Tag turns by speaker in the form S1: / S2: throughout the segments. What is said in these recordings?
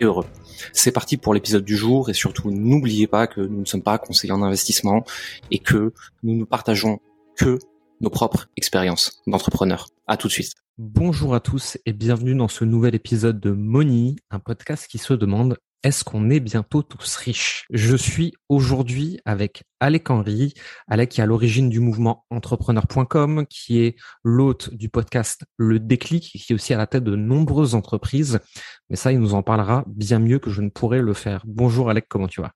S1: et heureux. C'est parti pour l'épisode du jour et surtout n'oubliez pas que nous ne sommes pas conseillers en investissement et que nous ne partageons que nos propres expériences d'entrepreneurs. À tout de suite.
S2: Bonjour à tous et bienvenue dans ce nouvel épisode de Money, un podcast qui se demande est-ce qu'on est bientôt tous riches? Je suis aujourd'hui avec Alec Henry, Alec qui est à l'origine du mouvement entrepreneur.com, qui est l'hôte du podcast Le Déclic, qui est aussi à la tête de nombreuses entreprises. Mais ça, il nous en parlera bien mieux que je ne pourrais le faire. Bonjour Alec, comment tu vas?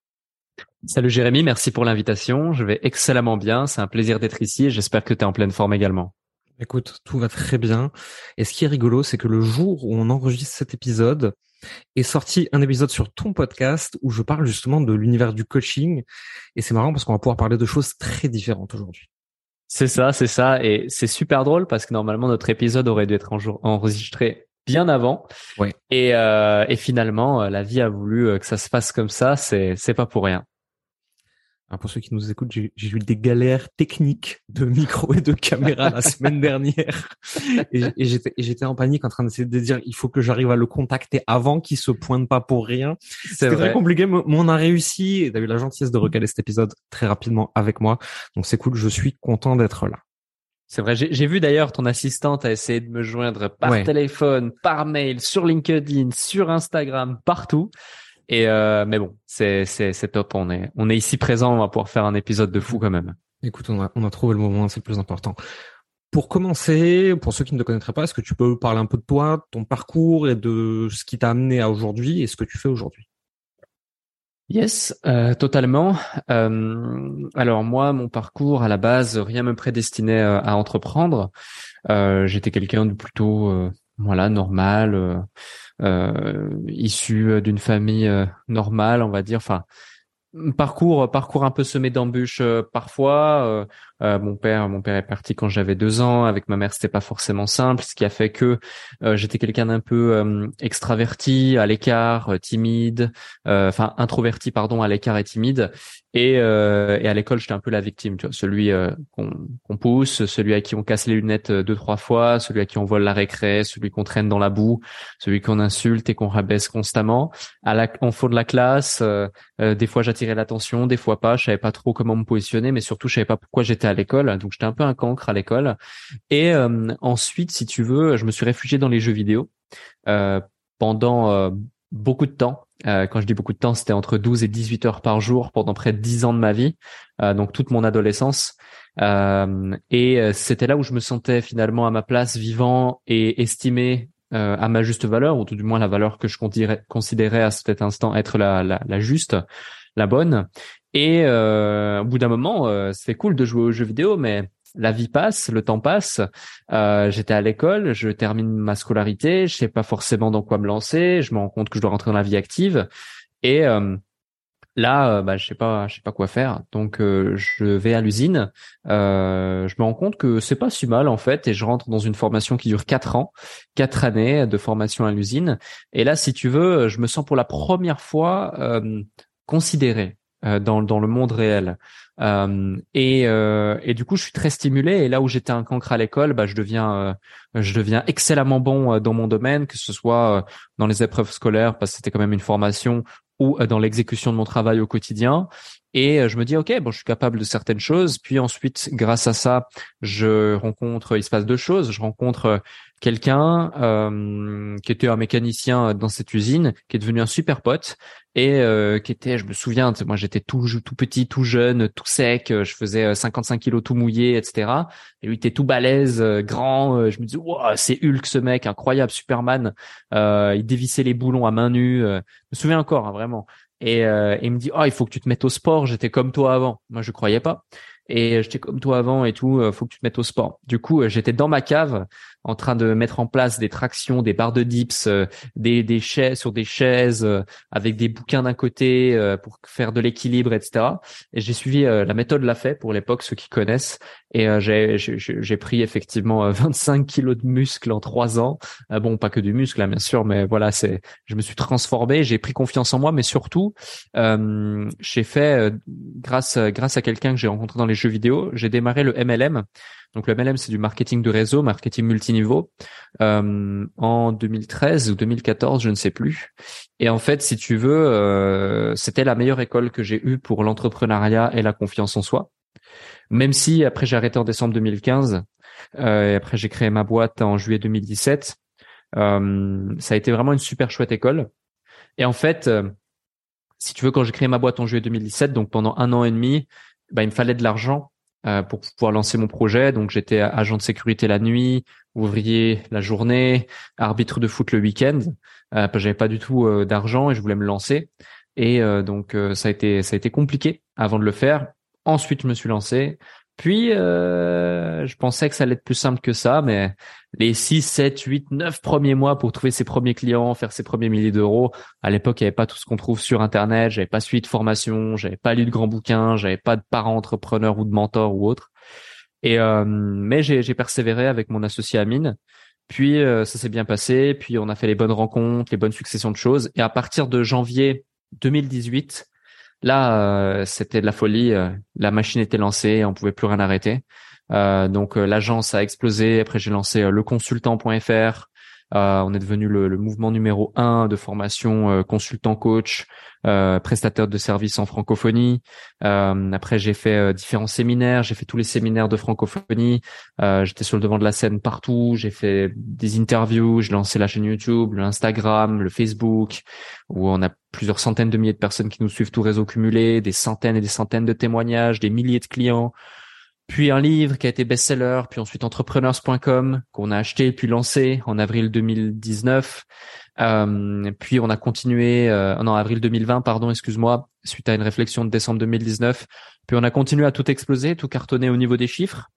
S3: Salut Jérémy, merci pour l'invitation. Je vais excellemment bien. C'est un plaisir d'être ici et j'espère que tu es en pleine forme également.
S2: Écoute, tout va très bien. Et ce qui est rigolo, c'est que le jour où on enregistre cet épisode, est sorti un épisode sur ton podcast où je parle justement de l'univers du coaching. Et c'est marrant parce qu'on va pouvoir parler de choses très différentes aujourd'hui.
S3: C'est ça, c'est ça. Et c'est super drôle parce que normalement, notre épisode aurait dû être enregistré bien avant.
S2: Ouais.
S3: Et, euh, et finalement, euh, la vie a voulu euh, que ça se passe comme ça. C'est, c'est pas pour rien
S2: pour ceux qui nous écoutent, j'ai eu des galères techniques de micro et de caméra la semaine dernière. Et, et j'étais en panique en train d'essayer de dire, il faut que j'arrive à le contacter avant qu'il se pointe pas pour rien. C'était très compliqué, mais on a réussi. Et t'as eu la gentillesse de recaler cet épisode très rapidement avec moi. Donc c'est cool, je suis content d'être là.
S3: C'est vrai, j'ai vu d'ailleurs ton assistante a essayé de me joindre par téléphone, par mail, sur LinkedIn, sur Instagram, partout. Et euh, mais bon, c'est c'est c'est top. On est on est ici présent. On va pouvoir faire un épisode de fou quand même.
S2: Écoute, on a on a trouvé le moment. C'est le plus important. Pour commencer, pour ceux qui ne te connaîtraient pas, est-ce que tu peux parler un peu de toi, ton parcours et de ce qui t'a amené à aujourd'hui et ce que tu fais aujourd'hui?
S3: Yes, euh, totalement. Euh, alors moi, mon parcours à la base, rien me prédestinait euh, à entreprendre. Euh, J'étais quelqu'un de plutôt euh, voilà normal, euh, euh, issu d'une famille euh, normale, on va dire. Enfin, parcours parcours un peu semé d'embûches parfois euh, mon père, mon père est parti quand j'avais deux ans. Avec ma mère, c'était pas forcément simple, ce qui a fait que euh, j'étais quelqu'un d'un peu euh, extraverti, à l'écart, timide, enfin introverti, pardon, à l'écart et timide. Et, et à l'école, j'étais un peu la victime, tu vois, celui qu'on pousse, celui à qui on casse les lunettes deux trois fois, celui à qui on vole la récré, celui qu'on traîne dans la boue, celui qu'on insulte et qu'on rabaisse constamment. À la, en fond de la classe, des fois j'attirais l'attention, des fois pas. Je savais pas trop comment me positionner, mais surtout je savais pas pourquoi j'étais à l'école, donc j'étais un peu un cancre à l'école. Et euh, ensuite, si tu veux, je me suis réfugié dans les jeux vidéo euh, pendant euh, beaucoup de temps. quand je dis beaucoup de temps, c'était entre 12 et 18 heures par jour pendant près de 10 ans de ma vie, donc toute mon adolescence. et c'était là où je me sentais finalement à ma place, vivant et estimé à ma juste valeur, ou tout du moins la valeur que je considérais à cet instant être la juste, la bonne. Et euh, au bout d'un moment, euh, c'est cool de jouer aux jeux vidéo, mais la vie passe, le temps passe. Euh, J'étais à l'école, je termine ma scolarité, je sais pas forcément dans quoi me lancer. Je me rends compte que je dois rentrer dans la vie active. Et euh, là, euh, bah, je sais pas, je sais pas quoi faire. Donc, euh, je vais à l'usine. je me rends compte que c'est pas si mal en fait, et je rentre dans une formation qui dure quatre ans, quatre années de formation à l'usine. Et là, si tu veux, je me sens pour la première fois considéré dans, dans le monde réel. Euh, et, euh, et du coup, je suis très stimulé. Et là où j'étais un cancre à l'école, bah, je deviens, euh, je deviens excellemment bon euh, dans mon domaine, que ce soit dans les épreuves scolaires, parce que c'était quand même une formation, ou dans l'exécution de mon travail au quotidien. Et je me dis, ok, bon, je suis capable de certaines choses. Puis ensuite, grâce à ça, je rencontre, il se passe deux choses. Je rencontre quelqu'un euh, qui était un mécanicien dans cette usine, qui est devenu un super pote et euh, qui était, je me souviens, moi j'étais tout tout petit, tout jeune, tout sec, je faisais 55 euh, kilos tout mouillé, etc. Et lui était tout balèze, grand. Je me disais, wow, c'est Hulk ce mec, incroyable, Superman. il dévissait les boulons à main nue. Je me souviens encore, hein, vraiment. Et, il me dit, oh, il faut que tu te mettes au sport. J'étais comme toi avant. Moi, je croyais pas. et j'étais comme toi avant et tout, faut que tu te mettes au sport. Du coup, j'étais dans ma cave en train de mettre en place des tractions, des barres de dips, euh, des, des chaises sur des chaises euh, avec des bouquins d'un côté euh, pour faire de l'équilibre, etc. Et j'ai suivi la méthode l'a fait pour l'époque, ceux qui connaissent. Et j'ai, pris effectivement 25 kilos de muscle en trois ans. bon, pas que du muscle, hein, bien sûr, mais voilà, c'est, je me suis transformé, j'ai pris confiance en moi, mais surtout, j'ai fait grâce grâce à quelqu'un que j'ai rencontré dans les jeux vidéo, j'ai démarré le MLM. Donc le MLM, c'est du marketing de réseau, marketing multiniveau, euh, en 2013 ou 2014, je ne sais plus. Et en fait, si tu veux, euh, c'était la meilleure école que j'ai eue pour l'entrepreneuriat et la confiance en soi. Même si après j'ai arrêté en décembre 2015, euh, et après j'ai créé ma boîte en juillet 2017, euh, ça a été vraiment une super chouette école. Et en fait, si tu veux, quand j'ai créé ma boîte en juillet 2017, donc pendant un an et demi, bah, il me fallait de l'argent euh, pour pouvoir lancer mon projet. Donc j'étais agent de sécurité la nuit, ouvrier la journée, arbitre de foot le week-end. Euh, j'avais pas du tout euh, d'argent et je voulais me lancer. Et euh, donc ça a été ça a été compliqué avant de le faire. Ensuite je me suis lancé. Puis, euh, je pensais que ça allait être plus simple que ça, mais les 6, 7, 8, 9 premiers mois pour trouver ses premiers clients, faire ses premiers milliers d'euros, à l'époque, il n'y avait pas tout ce qu'on trouve sur Internet, j'avais pas suivi de formation, j'avais pas lu de grands bouquins, j'avais pas de parents entrepreneurs ou de mentors ou autre. Et euh, mais j'ai persévéré avec mon associé Amine. Puis euh, ça s'est bien passé, puis on a fait les bonnes rencontres, les bonnes successions de choses. Et à partir de janvier 2018, Là, euh, c'était de la folie. Euh, la machine était lancée, on pouvait plus rien arrêter. Euh, donc l'agence a explosé. Après, j'ai lancé leconsultant.fr. Euh, on est devenu le, mouvement numéro un de formation euh, consultant coach, euh, prestataire de services en francophonie. après, j'ai fait différents séminaires. J'ai fait tous les séminaires de francophonie. J'étais sur le devant de la scène partout. J'ai fait des interviews. J'ai lancé la chaîne YouTube, l'Instagram, le Facebook, où on a plusieurs centaines de milliers de personnes qui nous suivent tout réseau cumulé, des centaines et des centaines de témoignages, des milliers de clients puis un livre qui a été best-seller, puis ensuite entrepreneurs.com qu'on a acheté puis lancé en avril 2019. Euh, puis on a continué, euh, non avril 2020 pardon, excuse-moi, suite à une réflexion de décembre 2019. Puis on a continué à tout exploser, tout cartonner au niveau des chiffres.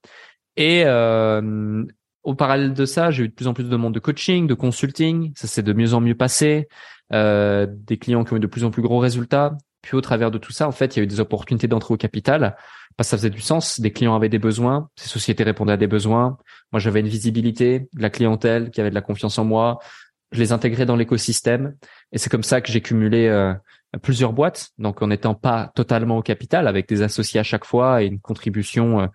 S3: Et euh, au parallèle de ça, j'ai eu de plus en plus de demandes de coaching, de consulting. Ça s'est de mieux en mieux passé. Euh, des clients qui ont eu de plus en plus gros résultats. Puis au travers de tout ça, en fait, il y a eu des opportunités d'entrée au capital parce que ça faisait du sens. Des clients avaient des besoins, ces sociétés répondaient à des besoins. Moi, j'avais une visibilité de la clientèle qui avait de la confiance en moi. Je les intégrais dans l'écosystème et c'est comme ça que j'ai cumulé euh, plusieurs boîtes. Donc, en n'étant pas totalement au capital, avec des associés à chaque fois et une contribution euh,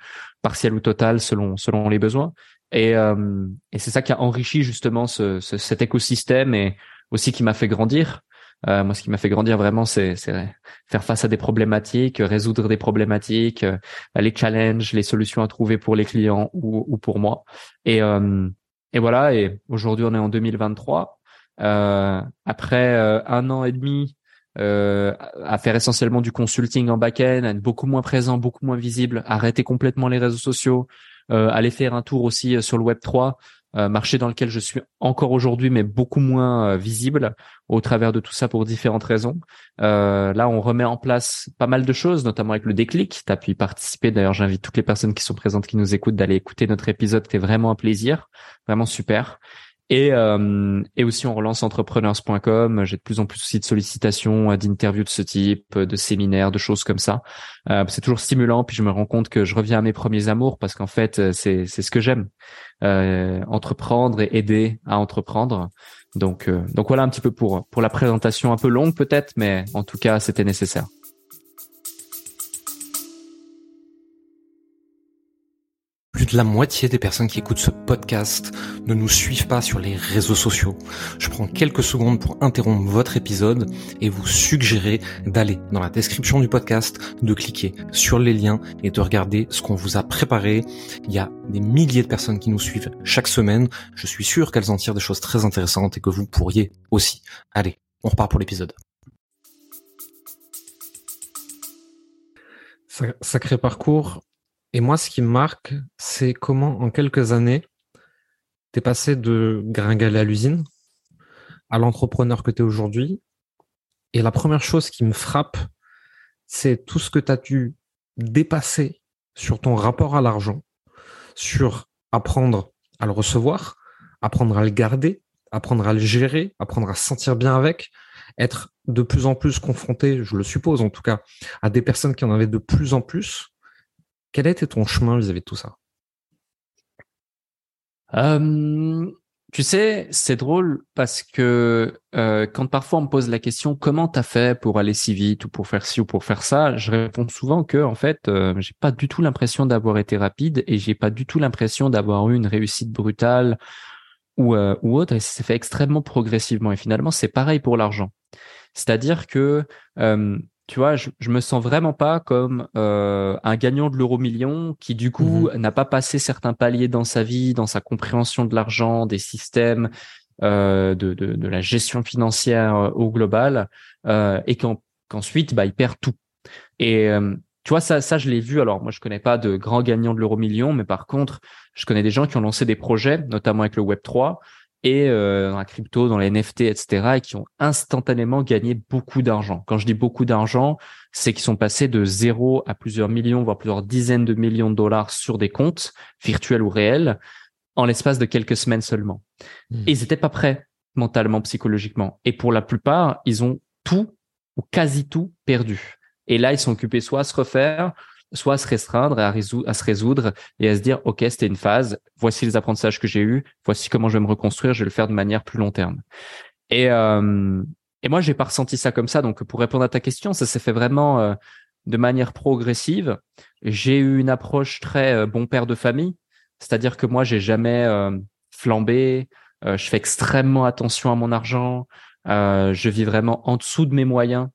S3: partielle ou totale selon selon les besoins. Et, euh, et c'est ça qui a enrichi justement ce, ce, cet écosystème et aussi qui m'a fait grandir euh, moi, ce qui m'a fait grandir vraiment, c'est faire face à des problématiques, résoudre des problématiques, euh, les challenges, les solutions à trouver pour les clients ou, ou pour moi. Et, euh, et voilà. Et aujourd'hui, on est en 2023. Euh, après euh, un an et demi à faire essentiellement du consulting en back-end, être beaucoup moins présent, beaucoup moins visible, arrêter complètement les réseaux sociaux, aller faire un tour aussi sur le Web 3 euh, marché dans lequel je suis encore aujourd'hui, mais beaucoup moins euh, visible au travers de tout ça pour différentes raisons. Euh, là, on remet en place pas mal de choses, notamment avec le déclic. Tu as pu y participer. D'ailleurs, j'invite toutes les personnes qui sont présentes, qui nous écoutent, d'aller écouter notre épisode. C'était vraiment un plaisir, vraiment super. Et, euh, aussi on relance entrepreneurs.com. J'ai de plus en plus aussi de sollicitations, euh, d'interviews de ce type, de séminaires, de choses comme ça. Euh, c'est toujours stimulant. Puis je me rends compte que je reviens à mes premiers amours parce qu'en fait euh, c'est c'est ce que j'aime, euh, entreprendre et aider à entreprendre. Donc donc voilà un petit peu pour pour la présentation un peu longue peut-être, mais en tout cas c'était nécessaire.
S1: La moitié des personnes qui écoutent ce podcast ne nous suivent pas sur les réseaux sociaux. Je prends quelques secondes pour interrompre votre épisode et vous suggérer d'aller dans la description du podcast, de cliquer sur les liens et de regarder ce qu'on vous a préparé. Il y a des milliers de personnes qui nous suivent chaque semaine. Je suis sûr qu'elles en tirent des choses très intéressantes et que vous pourriez aussi. Allez, on repart pour l'épisode.
S2: Sacré parcours. Et moi, ce qui me marque, c'est comment en quelques années, tu es passé de gringaler à l'usine à l'entrepreneur que tu es aujourd'hui. Et la première chose qui me frappe, c'est tout ce que tu as dû dépasser sur ton rapport à l'argent, sur apprendre à le recevoir, apprendre à le garder, apprendre à le gérer, apprendre à se sentir bien avec, être de plus en plus confronté, je le suppose en tout cas, à des personnes qui en avaient de plus en plus. Quel a été ton chemin vis-à-vis de tout ça?
S3: Euh, Tu sais, c'est drôle parce que euh, quand parfois on me pose la question comment t'as fait pour aller si vite ou pour faire ci ou pour faire ça, je réponds souvent que en fait, euh, j'ai pas du tout l'impression d'avoir été rapide et j'ai pas du tout l'impression d'avoir eu une réussite brutale ou, autre. Et ça s'est fait extrêmement progressivement. Et finalement, c'est pareil pour l'argent. C'est-à-dire que, tu vois, je, je me sens vraiment pas comme euh, un gagnant de l'euro million qui, du coup, mhm. n'a pas passé certains paliers dans sa vie, dans sa compréhension de l'argent, des systèmes, euh, de, de, de, la gestion financière euh, au global, euh, et qu'ensuite, bah, il perd tout. Et tu vois, ça, ça, je l'ai vu. Alors, moi, je connais pas de grands gagnants de l'euro million, mais par contre, je connais des gens qui ont lancé des projets, notamment avec le Web 3, et euh, dans la crypto, dans les NFT, etc., et qui ont instantanément gagné beaucoup d'argent. Quand je dis beaucoup d'argent, c'est qu'ils sont passés de zéro à plusieurs millions, voire plusieurs dizaines de millions de dollars sur des comptes virtuels ou réels en l'espace de quelques semaines seulement. Hmm. Et ils n'étaient pas prêts mentalement, psychologiquement. Et pour la plupart, ils ont tout ou quasi tout perdu. Et là, ils sont occupés soit à se refaire, soit à se restreindre, à, à se résoudre et à se dire, OK, c'était une phase, voici les apprentissages que j'ai eus, voici comment je vais me reconstruire, je vais le faire de manière plus long terme. Et, euh, et moi, j'ai pas ressenti ça comme ça. Donc, pour répondre à ta question, ça s'est fait vraiment euh, de manière progressive. J'ai eu une approche très euh, bon père de famille, c'est-à-dire que moi, j'ai jamais euh, flambé. je fais extrêmement attention à mon argent. je vis vraiment en dessous de mes moyens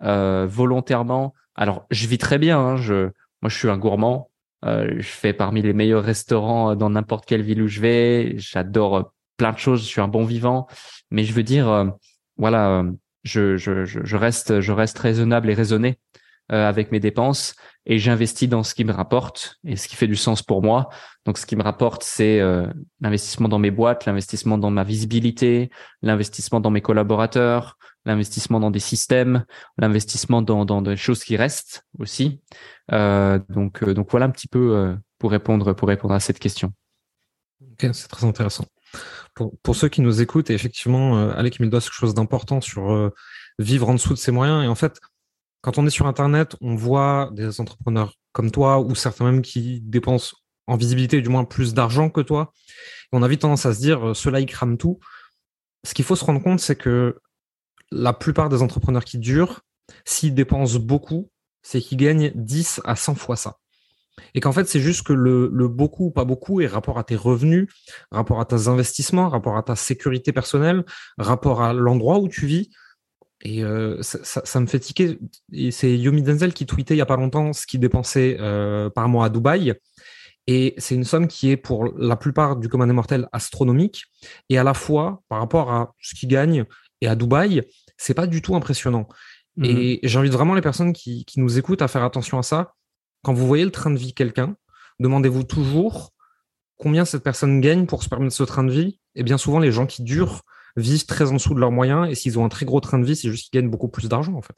S3: volontairement. Alors, je vis très bien. Hein, je, moi, je suis un gourmand. Euh, je fais parmi les meilleurs restaurants dans n'importe quelle ville où je vais. J'adore euh, plein de choses. Je suis un bon vivant. Mais je veux dire, euh, voilà, je, je, je, reste, je reste raisonnable et raisonné avec mes dépenses et j'investis dans ce qui me rapporte et ce qui fait du sens pour moi. Donc, ce qui me rapporte, c'est l'investissement dans mes boîtes, l'investissement dans ma visibilité, l'investissement dans mes collaborateurs, l'investissement dans des systèmes, l'investissement dans, dans des choses qui restent aussi. Euh, donc, euh, donc voilà un petit peu euh, pour répondre pour répondre à cette question.
S2: Ok, c'est très intéressant. Pour, pour ceux qui nous écoutent, effectivement, euh, Alec me doit quelque chose d'important sur vivre en dessous de ses moyens. Et en fait, quand on est sur Internet, on voit des entrepreneurs comme toi ou certains même qui dépensent en visibilité du moins plus d'argent que toi. on a vite tendance à se dire, cela, ils crament tout. Ce qu'il faut se rendre compte, c'est que la plupart des entrepreneurs qui durent, s'ils dépensent beaucoup, c'est qu'ils gagnent 10 à 100 fois ça. Et qu'en fait, c'est juste que le, beaucoup ou pas beaucoup est rapport à tes revenus, rapport à tes investissements, rapport à ta sécurité personnelle, rapport à l'endroit où tu vis. Et euh, ça, me fait tiquer. C'est Yomi Denzel qui tweetait il y a pas longtemps ce qu'il dépensait euh, par mois à Dubaï. Et c'est une somme qui est pour la plupart du commun des mortels astronomique. Et à la fois, par rapport à ce qu'il gagne et à Dubaï, c'est pas du tout impressionnant. Mhm. Et j'invite vraiment les personnes qui, qui, nous écoutent à faire attention à ça. Quand vous voyez le train de vie de quelqu'un, demandez-vous toujours combien cette personne gagne pour se permettre ce train de vie. Et bien souvent, les gens qui durent vivent très en dessous de leurs moyens. Et s'ils ont un très gros train de vie, c'est juste qu'ils gagnent beaucoup plus d'argent, en fait.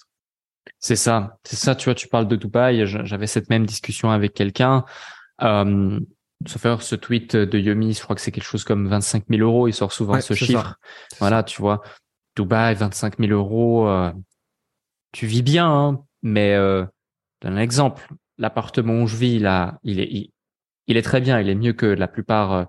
S3: C'est ça, c'est ça. Tu vois, tu parles de Dubaï. J'avais cette même discussion avec quelqu'un. Euh, sauf faire ce tweet de Yomi, je crois que c'est quelque chose comme 25 000 euros. Il sort souvent ce chiffre. Voilà, tu vois. Dubaï, 25 000 euros, euh, tu vis bien, hein, mais euh, un exemple. L'appartement où je vis, là, il est, il, est très bien. Il est mieux que la plupart euh,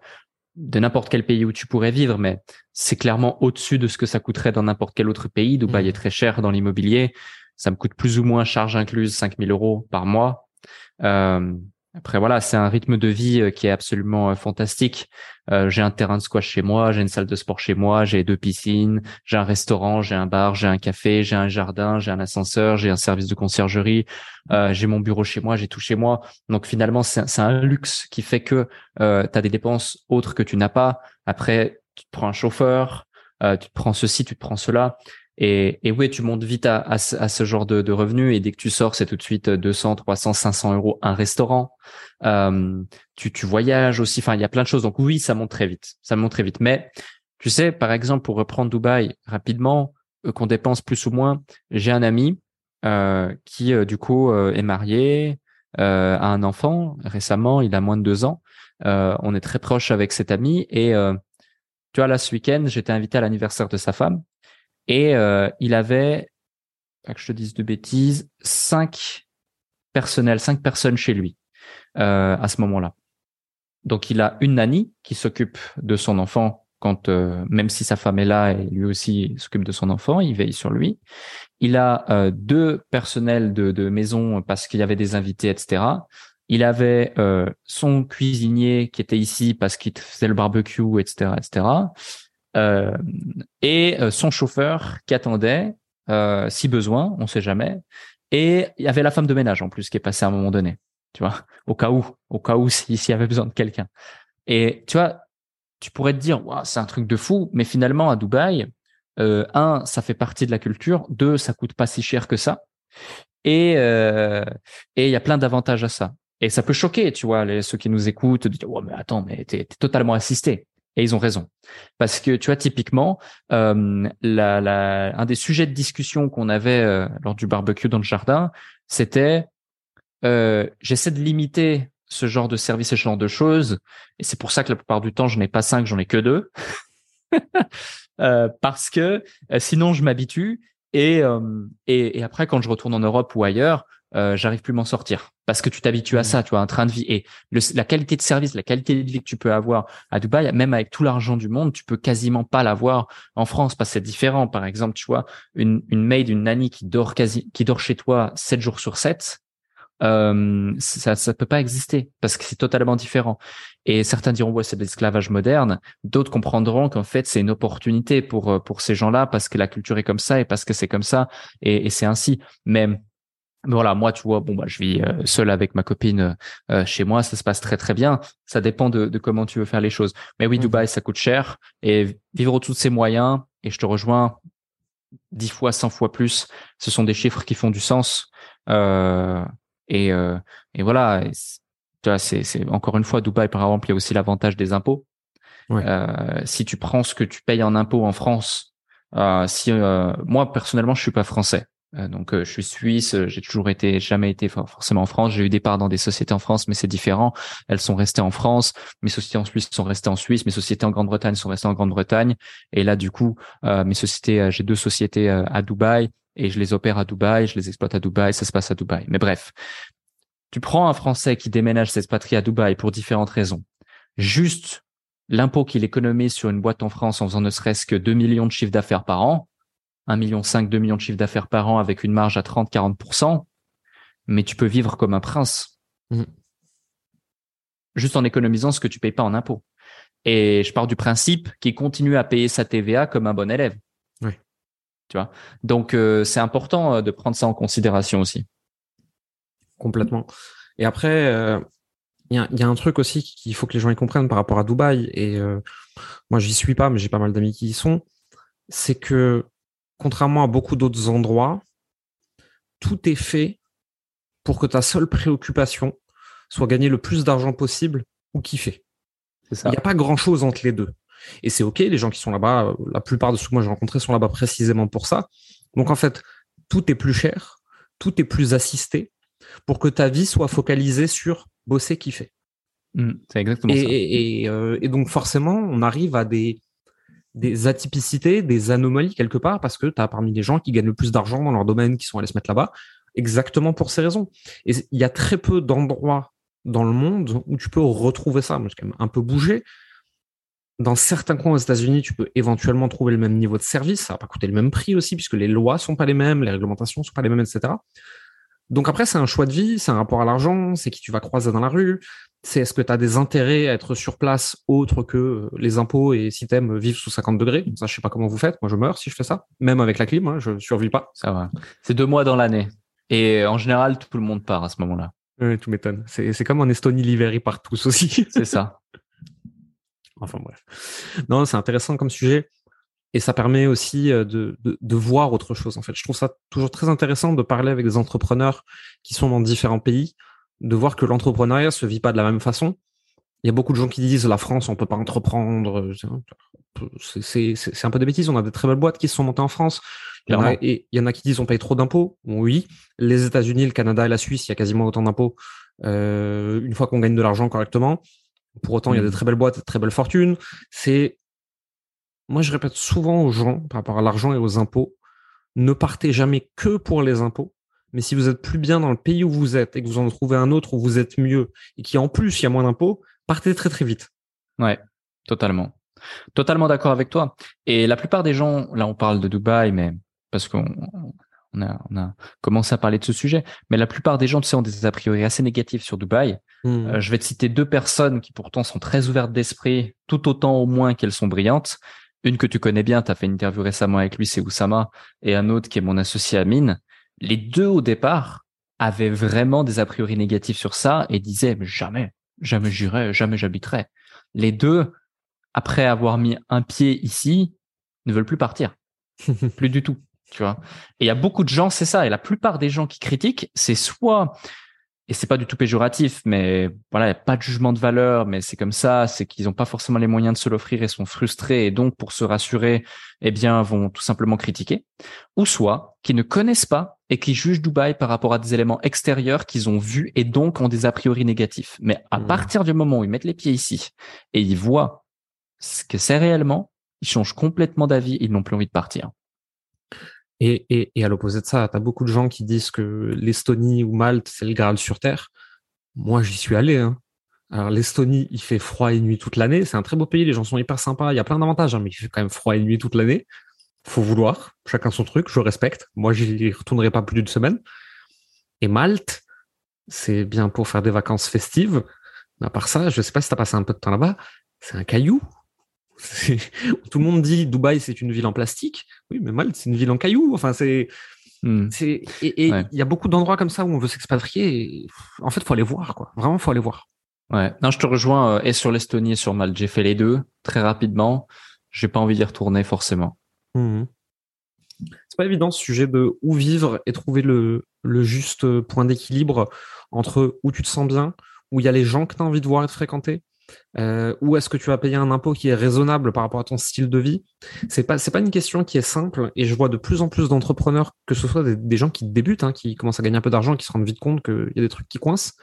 S3: de n'importe quel pays où tu pourrais vivre, mais c'est clairement au-dessus de ce que ça coûterait dans n'importe quel autre pays. Dubaï mmh. est très cher dans l'immobilier. Ça me coûte plus ou moins charge incluse 5 000 euros par mois. Euh, après voilà, c'est un rythme de vie euh, qui est absolument euh, fantastique. Euh, j'ai un terrain de squash chez moi, j'ai une salle de sport chez moi, j'ai deux piscines, j'ai un restaurant, j'ai un bar, j'ai un café, j'ai un jardin, j'ai un ascenseur, j'ai un service de conciergerie, j'ai mon bureau chez moi, j'ai tout chez moi. Donc finalement, c'est un luxe qui fait que euh, tu as des dépenses autres que tu n'as pas. Après, tu te prends un chauffeur, tu te prends ceci, tu te prends cela. Et, et oui, tu montes vite à, à, ce, genre de, de, revenus et dès que tu sors, c'est tout de suite 200, 300, 500 euros un restaurant. Euh, tu, tu voyages aussi. Enfin, il y a plein de choses. Donc oui, ça monte très vite. Ça monte très vite. Mais tu sais, par exemple, pour reprendre Dubaï rapidement, euh, qu'on dépense plus ou moins, j'ai un ami euh, qui du coup est marié, euh, a un enfant récemment, il a moins de deux ans. On est très proche avec cet ami et euh, tu vois là ce week-end j'étais invité à l'anniversaire de sa femme et euh, il avait, pas que je te dise de bêtises, cinq personnels, cinq personnes chez lui euh, à ce moment-là. Donc il a une nanny qui s'occupe de son enfant quand euh, même si sa femme est là et lui aussi s'occupe de son enfant, il veille sur lui. Il a euh, deux personnels de, de maison parce qu'il y avait des invités, etc. Il avait euh, son cuisinier qui était ici parce qu'il faisait le barbecue, etc., etc. Euh, et euh, son chauffeur qui attendait, euh, si besoin, on sait jamais. Et il y avait la femme de ménage en plus qui est passée à un moment donné, tu vois, au cas où, au cas où s'il y avait besoin de quelqu'un. Et tu vois, tu pourrais te dire, wow, c'est un truc de fou, mais finalement à Dubaï, euh, un, ça fait partie de la culture. Deux, ça coûte pas si cher que ça. Et euh, et il y a plein d'avantages à ça. Et ça peut choquer, tu vois, les, ceux qui nous écoutent, de dire, oh, mais attends, mais t'es, t'es totalement assisté. Et ils ont raison. Parce que, tu vois, typiquement, euh, la, la, un des sujets de discussion qu'on avait euh, lors du barbecue dans le jardin, c'était, euh, j'essaie de limiter ce genre de service et ce genre de choses. Et c'est pour ça que la plupart du temps, je n'ai pas cinq, j'en ai que deux. euh, parce que euh, sinon, je m'habitue. Et, euh, et, et, après, quand je retourne en Europe ou ailleurs, euh, j'arrive plus m'en sortir parce que tu t'habitues à mmh. ça, tu vois, un train de vie et le, la qualité de service, la qualité de vie que tu peux avoir à Dubaï, même avec tout l'argent du monde, tu peux quasiment pas l'avoir en France parce que c'est différent. Par exemple, tu vois, une, une maid, une nanny qui dort quasi, qui dort chez toi 7 jours sur 7, euh, ça ça peut pas exister parce que c'est totalement différent. Et certains diront ouais c'est de l'esclavage moderne, d'autres comprendront qu'en fait c'est une opportunité pour pour ces gens-là parce que la culture est comme ça et parce que c'est comme ça et, et c'est ainsi. Mais mais voilà, moi, tu vois, bon, bah, je vis euh, seul avec ma copine euh, chez moi, ça se passe très très bien. Ça dépend de, de, comment tu veux faire les choses. Mais oui, mmh. Dubaï, ça coûte cher et vivre au-dessus de ses moyens. Et je te rejoins dix fois, cent fois plus. Ce sont des chiffres qui font du sens. Euh, et, euh, et voilà, tu vois, c'est, c'est encore une fois Dubaï, par exemple, il y a aussi l'avantage des impôts. Ouais. si tu prends ce que tu payes en impôts en France, si moi personnellement, je suis pas français. Euh, donc euh, je suis suisse, euh, j'ai toujours été, jamais été forcément en France. J'ai eu des parts dans des sociétés en France, mais c'est différent. Elles sont restées en France. Mes sociétés en Suisse sont restées en Suisse. Mes sociétés en Grande-Bretagne sont restées en Grande-Bretagne. Et là, du coup, mes sociétés, j'ai deux sociétés à Dubaï et je les opère à Dubaï, je les exploite à Dubaï, ça se passe à Dubaï. Mais bref, tu prends un Français qui déménage s'expatrie à Dubaï pour différentes raisons. Juste l'impôt qu'il économise sur une boîte en France en faisant ne serait-ce que 2 millions de chiffres d'affaires par an, 1,5 million, 2 millions de chiffre d'affaires par an avec une marge à 30-40%, mais tu peux vivre comme un prince. Mmh. Juste en économisant ce que tu payes pas en impôts. Et je pars du principe qu'il continue à payer sa TVA comme un bon élève.
S2: Oui.
S3: Tu vois? Donc euh, c'est important euh, de prendre ça en considération aussi.
S2: Complètement. Et après, euh, il y, y, a, un truc aussi qu'il faut que les gens y comprennent par rapport à Dubaï. Et euh, moi, j'y suis pas, mais j'ai pas mal d'amis qui y sont. C'est que contrairement à beaucoup d'autres endroits, tout est fait pour que ta seule préoccupation soit gagner le plus d'argent possible ou kiffer. Il n'y a pas grand chose entre les deux. Et c'est ok, les gens qui sont là-bas, euh, la plupart de ceux que moi j'ai rencontrés sont là-bas précisément pour ça. Donc en fait, tout est plus cher, tout est plus assisté pour que ta vie soit focalisée sur bosser, kiffer.
S3: Mmh, c'est exactement
S2: et,
S3: ça.
S2: Et, euh, et, donc forcément, on arrive à des des atypicités, des anomalies quelque part, parce que tu as parmi les gens qui gagnent le plus d'argent dans leur domaine qui sont allés se mettre là-bas, exactement pour ces raisons. Et il y a très peu d'endroits dans le monde où tu peux retrouver ça. Moi, quand même un peu bougé. Dans certains coins aux États-Unis, tu peux éventuellement trouver le même niveau de service. Ça va pas coûter le même prix aussi, puisque les lois sont pas les mêmes, les réglementations sont pas les mêmes, etc. Donc après, c'est un choix de vie, c'est un rapport à l'argent, c'est qui tu vas croiser dans la rue, c'est est-ce que tu as des intérêts à être sur place autres que les impôts et si t'aimes vivre sous 50 degrés? Ça, je sais pas comment vous faites. Moi, je meurs si je fais ça. Même avec la clim, hein, je survis pas.
S3: Ça va. C'est deux mois dans l'année. Et en général, tout le monde part à ce moment-là.
S2: Oui, tout m'étonne. C'est, c'est comme en Estonie, l'hiver, ils partent tous aussi.
S3: c'est ça.
S2: enfin, bref. Non, c'est intéressant comme sujet. Et ça permet aussi de, de, de, voir autre chose. En fait, je trouve ça toujours très intéressant de parler avec des entrepreneurs qui sont dans différents pays de voir que l'entrepreneuriat se vit pas de la même façon. Il y a beaucoup de gens qui disent la France, on peut pas entreprendre. C'est un peu des bêtises. On a des très belles boîtes qui se sont montées en France. Il y, en a, et il y en a qui disent on paye trop d'impôts. oui. Les États-Unis, le Canada et la Suisse, il y a quasiment autant d'impôts euh, une fois qu'on gagne de l'argent correctement. Pour autant, il y a de mm. très belles boîtes, de très belles fortunes. C'est, moi, je répète souvent aux gens par rapport à l'argent et aux impôts, ne partez jamais que pour les impôts. Mais si vous êtes plus bien dans le pays où vous êtes et que vous en trouvez un autre où vous êtes mieux et qui en plus il y a moins d'impôts, partez très très vite.
S3: Ouais, totalement. Totalement d'accord avec toi. Et la plupart des gens, là on parle de Dubaï, mais parce qu'on on a, on a commencé à parler de ce sujet, mais la plupart des gens, tu sais, ont des a priori assez négatifs sur Dubaï. Mmh. Euh, je vais te citer deux personnes qui pourtant sont très ouvertes d'esprit, tout autant au moins qu'elles sont brillantes. Une que tu connais bien, tu as fait une interview récemment avec lui, c'est Oussama, et un autre qui est mon associé Amine. Les deux au départ avaient vraiment des a priori négatifs sur ça et disaient mais jamais, jamais j'irai, jamais j'habiterai. Les deux, après avoir mis un pied ici, ne veulent plus partir. plus du tout. Tu vois. Et il y a beaucoup de gens, c'est ça. Et la plupart des gens qui critiquent, c'est soit et c'est pas du tout péjoratif, mais voilà, il n'y a pas de jugement de valeur, mais c'est comme ça, c'est qu'ils n'ont pas forcément les moyens de se l'offrir et sont frustrés, et donc pour se rassurer, eh bien, vont tout simplement critiquer, ou soit qui ne connaissent pas et qui jugent Dubaï par rapport à des éléments extérieurs qu'ils ont vus et donc ont des a priori négatifs. Mais à mmh. partir du moment où ils mettent les pieds ici et ils voient ce que c'est réellement, ils changent complètement d'avis, ils n'ont plus envie de partir.
S2: Et, et, et à l'opposé de ça, tu as beaucoup de gens qui disent que l'Estonie ou Malte, c'est le Graal sur Terre. Moi, j'y suis allé. Hein. Alors l'Estonie, il fait froid et nuit toute l'année. C'est un très beau pays, les gens sont hyper sympas. Il y a plein d'avantages, hein, mais il fait quand même froid et nuit toute l'année. Faut vouloir, chacun son truc, je respecte. Moi, j'y retournerai pas plus d'une semaine. Et Malte, c'est bien pour faire des vacances festives. Mais à part ça, je sais pas si tu as passé un peu de temps là-bas. C'est un caillou. Tout le monde dit Dubaï, c'est une ville en plastique. Oui, mais Malte, c'est une ville en cailloux. Enfin, c'est. Hmm. Et il y a beaucoup d'endroits comme ça où on veut s'expatrier. En fait, faut aller voir, quoi. Vraiment, faut aller voir.
S3: Ouais. Non, je te rejoins euh, et sur l'Estonie et sur Malte. J'ai fait les deux très rapidement. J'ai pas envie d'y retourner forcément.
S2: Hmm. C'est pas évident ce sujet de où vivre et trouver le, le juste point d'équilibre entre où tu te sens bien, où il y a les gens que tu as envie de voir et de fréquenter, euh, ou est-ce que tu vas payer un impôt qui est raisonnable par rapport à ton style de vie C'est pas c'est pas une question qui est simple et je vois de plus en plus d'entrepreneurs que ce soit des, gens qui débutent, hein, qui commencent à gagner un peu d'argent, qui se rendent vite compte qu'il y a des trucs qui coincent,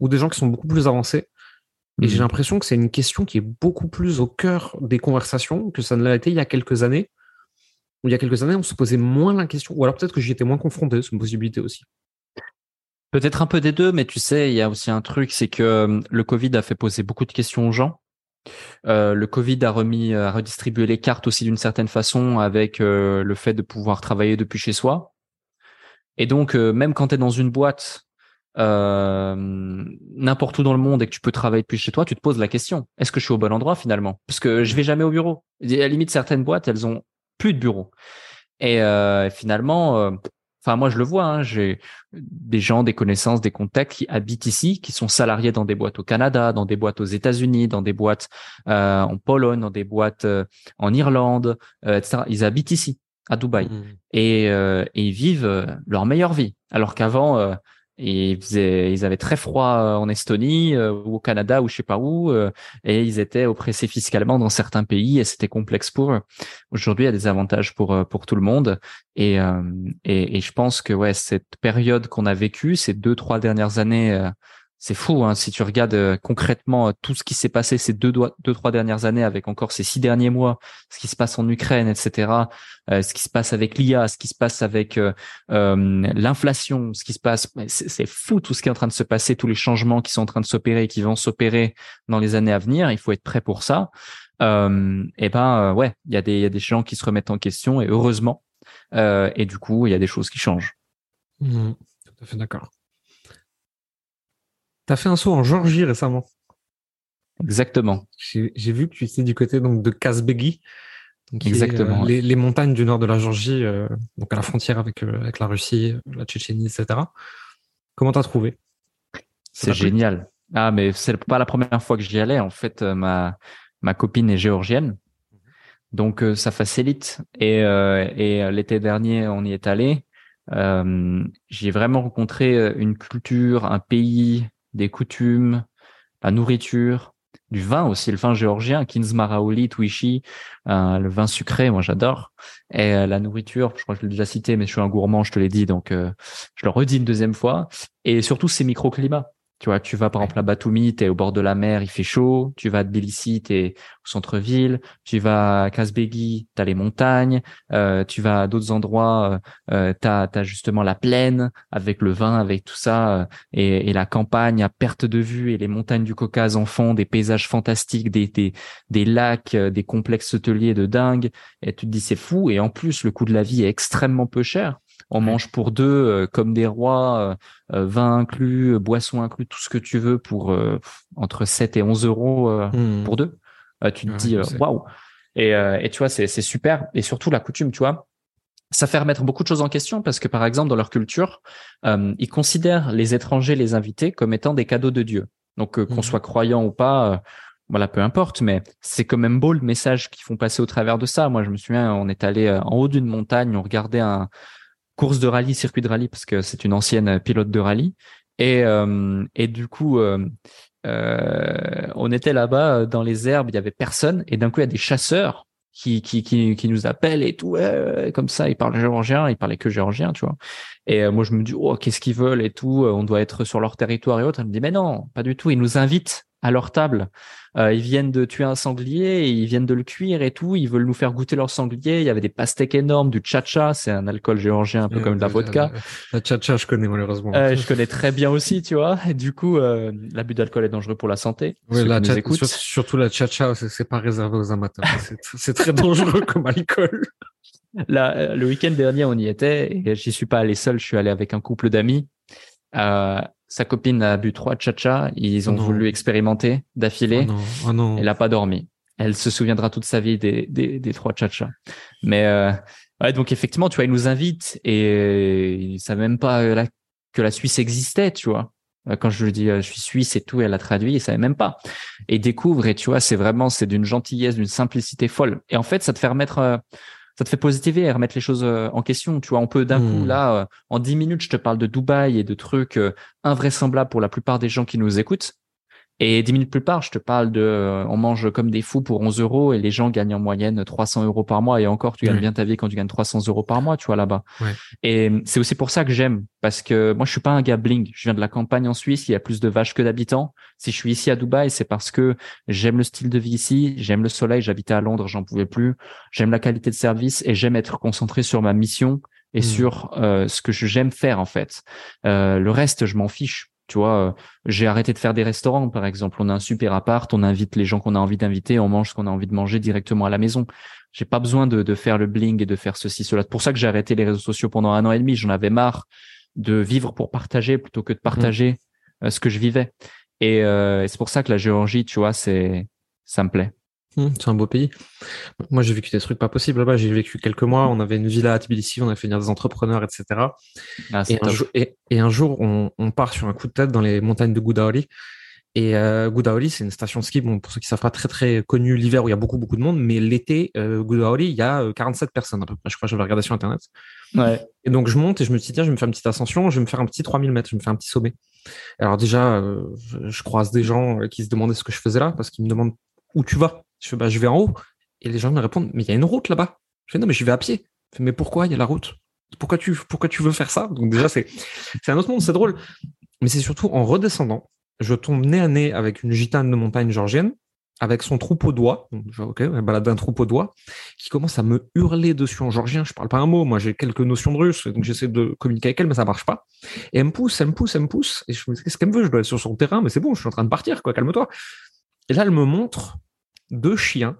S2: ou des gens qui sont beaucoup plus avancés. Et j'ai mmh. l'impression que c'est une question qui est beaucoup plus au cœur des conversations que ça ne l'a été il y a quelques années. Il y a quelques années, on se posait moins la question, ou alors peut-être que j'y étais moins confronté, c'est une possibilité aussi.
S3: Peut-être un peu des deux, mais tu sais, il y a aussi un truc, c'est que euh, le Covid a fait poser beaucoup de questions aux gens. Euh, le Covid a remis, a redistribué les cartes aussi d'une certaine façon avec euh, le fait de pouvoir travailler depuis chez soi. Et donc, même quand tu es dans une boîte n'importe où dans le monde et que tu peux travailler depuis chez toi, tu te poses la question est-ce que je suis au bon endroit finalement? Parce que je vais jamais au bureau. À la limite, certaines boîtes, elles ont plus de bureau. Et finalement, Enfin, moi, je le vois. Hein, j'ai des gens, des connaissances, des contacts qui habitent ici, qui sont salariés dans des boîtes au Canada, dans des boîtes aux États-Unis, dans des boîtes euh, en Pologne, dans des boîtes euh, en Irlande, euh, etc. Ils habitent ici, à Dubaï, mmh. et, et, ils vivent leur meilleure vie. Alors qu'avant, et ils, avaient très froid euh, en Estonie euh, ou au Canada ou je sais pas où, euh, et ils étaient oppressés fiscalement dans certains pays et c'était complexe pour eux. Aujourd'hui, il y a des avantages pour pour tout le monde et et, et je pense que ouais cette période qu'on a vécue ces deux trois dernières années c'est fou hein, si tu regardes euh, concrètement euh, tout ce qui s'est passé ces deux, deux trois dernières années avec encore ces six derniers mois, ce qui se passe en Ukraine, etc. Euh, ce qui se passe avec l'IA, ce qui se passe avec l'inflation, ce qui se passe, c'est fou tout ce qui est en train de se passer, tous les changements qui sont en train de s'opérer et qui vont s'opérer dans les années à venir. Il faut être prêt pour ça. et ben ouais, il y a des y a des gens qui se remettent en question et heureusement. et du coup, il y a des choses qui changent.
S2: Mmh, tout à fait d'accord. Tu as fait un saut en Georgie récemment.
S3: Exactement.
S2: J'ai vu que tu étais du côté donc de Kazbegi.
S3: Exactement.
S2: Euh, les, montagnes du nord de la Georgie, euh, donc à la frontière avec, euh, avec la Russie, la Tchétchénie, etc. Comment t'as trouvé?
S3: C'est génial. Ah, mais c'est pas la première fois que j'y allais. En fait, ma, ma copine est géorgienne. Donc, ça facilite. Et, et l'été dernier, on y est allé. j'ai vraiment rencontré une culture, un pays, des coutumes, la nourriture du vin aussi, le vin géorgien, Kinsmarauli, Twishi, euh, le vin sucré, moi j'adore. Et euh, la nourriture, je crois que je l'ai déjà cité, mais je suis un gourmand, je te l'ai dit, donc euh, je le redis une deuxième fois. Et surtout ces microclimats. Tu vois, tu vas par exemple à Batumi, tu es au bord de la mer, il fait chaud. Tu vas à Tbilissi, tu es au centre-ville. Tu vas à Kazbegi, tu as les montagnes. Euh, tu vas à d'autres endroits, euh, tu as, justement la plaine avec le vin, avec tout ça, euh, et, et, la campagne à perte de vue et les montagnes du Caucase en fond, des paysages fantastiques, des, des, des lacs, euh, des complexes hôteliers de dingue. Et tu te dis c'est fou. Et en plus, le coût de la vie est extrêmement peu cher on mange pour deux euh, comme des rois, euh, euh, vin inclus, boisson inclus, tout ce que tu veux pour entre 7 et 11 euros mmh. pour deux. tu te dis waouh. Et, et tu vois, c'est super. Et surtout la coutume, tu vois, ça fait remettre beaucoup de choses en question parce que par exemple dans leur culture, ils considèrent les étrangers, les invités comme étant des cadeaux de Dieu. Donc qu'on mmh. soit croyant ou pas, voilà, peu importe, mais c'est quand même beau le message qu'ils font passer au travers de ça. Moi, je me souviens, on est allé en haut d'une montagne, on regardait un, course de rallye, circuit de rallye, parce que c'est une ancienne pilote de rallye. Et, euh, et du coup, euh, euh, on était là-bas dans les herbes, il y avait personne, et d'un coup, il y a des chasseurs qui, qui, qui, qui nous appellent et tout, comme ça, ils parlent géorgien, ils parlaient que géorgien, tu vois. Et moi, je me dis, oh, qu'est-ce qu'ils veulent et tout, on doit être sur leur territoire et autres. Elle me dit, mais non, pas du tout, ils nous invitent à leur table. Euh, ils viennent de tuer un sanglier, ils viennent de le cuire et tout. Ils veulent nous faire goûter leur sanglier. Il y avait des pastèques énormes, du cha-cha, c'est un alcool géorgien un peu comme de la vodka.
S2: La cha-cha, je connais malheureusement.
S3: Euh, je connais très bien aussi, tu vois. Et du coup, euh, l'abus d'alcool est dangereux pour la santé.
S2: Oui, la surtout la cha-cha, c'est pas réservé aux amateurs. c'est très dangereux comme alcool.
S3: Là, le week-end dernier, on y était et j'y suis pas allé seul. Je suis allé avec un couple d'amis. Euh, sa copine a bu trois cha Ils ont oh voulu expérimenter d'affilée.
S2: Oh non.
S3: Elle a pas dormi. Elle se souviendra toute sa vie des, des, des trois cha Mais euh, ouais, donc effectivement, tu vois, ils nous invitent et ils savent même pas euh, que la Suisse existait, tu vois. Euh, quand je lui dis je suis suisse et tout, elle a traduit, ils savaient même pas. Et découvre et tu vois, c'est vraiment c'est d'une gentillesse, d'une simplicité folle. Et en fait, ça te fait remettre ça te fait positiver et remettre les choses euh, en question. Tu vois, on peut d'un coup, hmm. là, euh, en dix minutes, je te parle de Dubaï et de trucs euh, invraisemblables pour la plupart des gens qui nous écoutent. Et dix minutes plus tard, je te parle de, euh, on mange comme des fous pour 11 euros et les gens gagnent en moyenne 300 euros par mois. Et encore, tu gagnes bien ta vie quand tu gagnes 300 euros par mois, tu vois, là-bas. Et c'est aussi pour ça que j'aime, parce que moi, je suis pas un gars bling. Je viens de la campagne en Suisse, il y a plus de vaches que d'habitants. Si je suis ici à Dubaï, c'est parce que j'aime le style de vie ici, j'aime le soleil. J'habitais à Londres, j'en pouvais plus. J'aime la qualité de service et j'aime être concentré sur ma mission et hmm. sur euh, ce que j'aime faire en fait. Euh, le reste, je m'en fiche. Tu vois, euh, j'ai arrêté de faire des restaurants, par exemple. On a un super appart, on invite les gens qu'on a envie d'inviter, on mange ce qu'on a envie de manger directement à la maison. J'ai pas besoin de, de, faire le bling et de faire ceci, cela. C'est pour ça que j'ai arrêté les réseaux sociaux pendant un an et demi. J'en avais marre de vivre pour partager plutôt que de partager euh, ce que je vivais. Et, euh, et c'est pour ça que la Géorgie, tu vois, c'est ça me plaît.
S2: Mmh, c'est un beau pays. Moi, j'ai vécu des trucs pas possibles là-bas. J'ai vécu quelques mois. On avait une villa à Tbilissi, on a fait venir des entrepreneurs, etc. Ah, et, un jour, et, un jour, on, on, part sur un coup de tête dans les montagnes de Goudaoli. Et euh, Goudaoli, c'est une station de ski, bon, pour ceux qui savent pas, très très connue l'hiver où il y a beaucoup beaucoup de monde, mais l'été, euh, Goudaoli, il y a 47 euh, personnes à peu près. Je crois que j'avais regardé sur internet.
S3: Ouais.
S2: Et donc je monte et je me dis tiens, je vais me faire une petite ascension, je vais me faire un petit 3000 mètres, je vais me faire un petit sommet. Alors déjà, euh, je croise des gens qui se demandaient ce que je faisais là parce qu'ils me demandent où tu vas. Bah, je vais en haut. Et les gens me répondent, mais il y a une route là-bas. Je fais, non, mais je vais à pied. Je fais, mais pourquoi il y a la route? Pourquoi tu, pourquoi tu veux faire ça? Donc déjà, c'est, un autre monde, c'est drôle. Mais c'est surtout en redescendant, je tombe nez à nez avec une gitane de montagne georgienne, avec son troupeau d'oies, ok, elle balade un troupeau d'oies, qui commence à me hurler dessus en georgien. Je parle pas un mot, moi j'ai quelques notions de russe, donc j'essaie de communiquer avec elle, mais ça marche pas. Et elle me pousse, elle me pousse, elle me pousse, et je me dis qu'est-ce qu'elle me veut? Je dois être sur son terrain, mais c'est bon, je suis en train de partir, quoi, calme-toi. Et là, elle me montre deux chiens,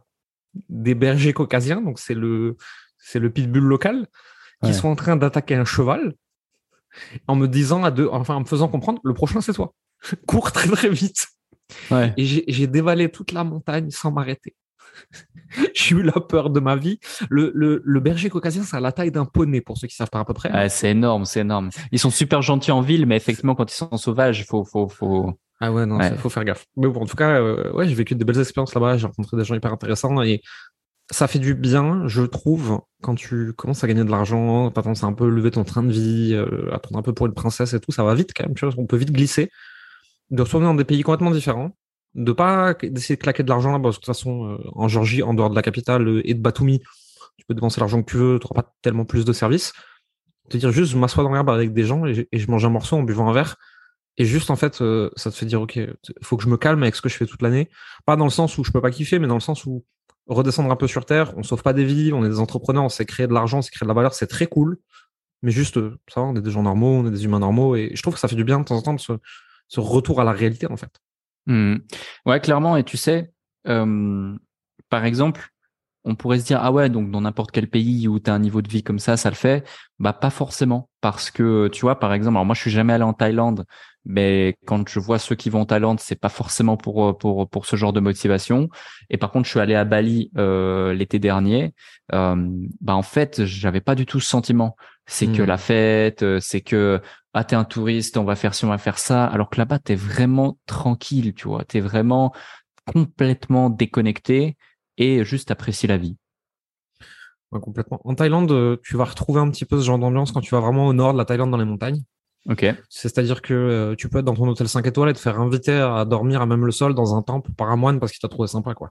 S2: des bergers caucasiens, donc c'est le c'est le pitbull local, qui sont en train d'attaquer un cheval, en me disant à deux, enfin en me faisant comprendre, le prochain c'est toi. Cours très très vite. Et j'ai dévalé toute la montagne sans m'arrêter. j'ai eu la peur de ma vie. Le, le, le berger caucasien, c'est à la taille d'un poney, pour ceux qui savent pas à peu près.
S3: c'est énorme, c'est énorme. Ils sont super gentils en ville, mais effectivement, quand ils sont sauvages, il faut, faut, faut,
S2: ah ouais, non, il faut faire gaffe. Mais bon, en tout cas, euh, ouais, j'ai vécu de belles expériences là-bas, j'ai rencontré des gens hyper intéressants et ça fait du bien, je trouve, quand tu commences à gagner de l'argent, t'as tendance à un peu lever ton train de vie, euh, à prendre un peu pour une princesse et tout, ça va vite quand même, tu vois, on peut vite glisser, de retourner dans des pays complètement différents, de pas d'essayer de claquer de l'argent là parce que de toute façon euh, en Georgie en dehors de la capitale euh, et de Batumi tu peux dépenser l'argent que tu veux tu n'auras pas tellement plus de services. Te dire juste je m'assois dans l'herbe avec des gens et, je mange un morceau en buvant un verre et juste en fait euh, ça te fait dire ok faut que je me calme avec ce que je fais toute l'année pas dans le sens où je peux pas kiffer mais dans le sens où redescendre un peu sur terre on sauve pas des vies on est des entrepreneurs on sait créer de l'argent on sait créer de la valeur c'est très cool mais juste ça on est des gens normaux on est des humains normaux et je trouve que ça fait du bien de temps en temps de ce retour à la réalité en fait
S3: Mmh. Ouais, clairement. Et tu sais, par exemple, on pourrait se dire ah ouais donc dans n'importe quel pays où tu as un niveau de vie comme ça ça le fait bah pas forcément parce que tu vois par exemple alors moi je suis jamais allé en Thaïlande mais quand je vois ceux qui vont en Thaïlande c'est pas forcément pour pour pour ce genre de motivation et par contre je suis allé à Bali euh, l'été dernier bah en fait j'avais pas du tout ce sentiment c'est que mmh. la fête euh, c'est que ah t'es un touriste, on va faire ci, on va faire ça, alors que là-bas t'es vraiment tranquille, tu vois, t'es vraiment complètement déconnecté et juste apprécier la vie.
S2: complètement. En Thaïlande, euh, tu vas retrouver un petit peu ce genre d'ambiance quand tu vas vraiment au nord de la Thaïlande dans les montagnes. C'est-à-dire que euh, tu peux être dans ton hôtel 5 étoiles et te faire inviter à dormir à même le sol dans un temple par un moine parce qu'il t'a trouvé sympa, quoi.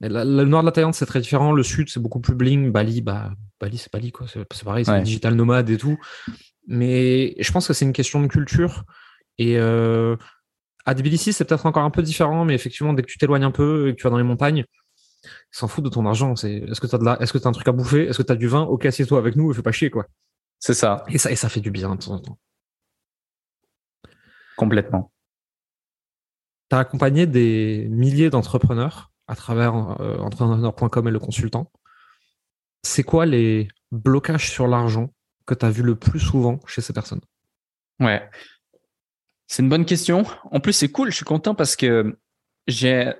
S2: le nord de la Thaïlande, c'est très différent. Le sud, c'est beaucoup plus bling. Bali, bah, Bali, c'est Bali, quoi. C'est pareil, c'est digital nomade et tout. Mais je pense que c'est une question de culture. Et euh, à Tbilissi, c'est peut-être encore un peu différent, mais effectivement, dès que tu t'éloignes un peu et que tu vas dans les montagnes, ils s'en foutent de ton argent. C'est est-ce que tu as de la... est-ce que tu as un truc à bouffer? Est-ce que tu as du vin? Ok, assieds-toi avec nous et fais pas chier, quoi.
S3: C'est ça.
S2: Et ça, et ça fait du bien de temps en temps.
S3: Complètement.
S2: Tu as accompagné des milliers d'entrepreneurs à travers euh, entrepreneur.com et le consultant. C'est quoi les blocages sur l'argent que tu as vu le plus souvent chez ces personnes?
S3: Ouais. C'est une bonne question. En plus, c'est cool. Je suis content parce que j'ai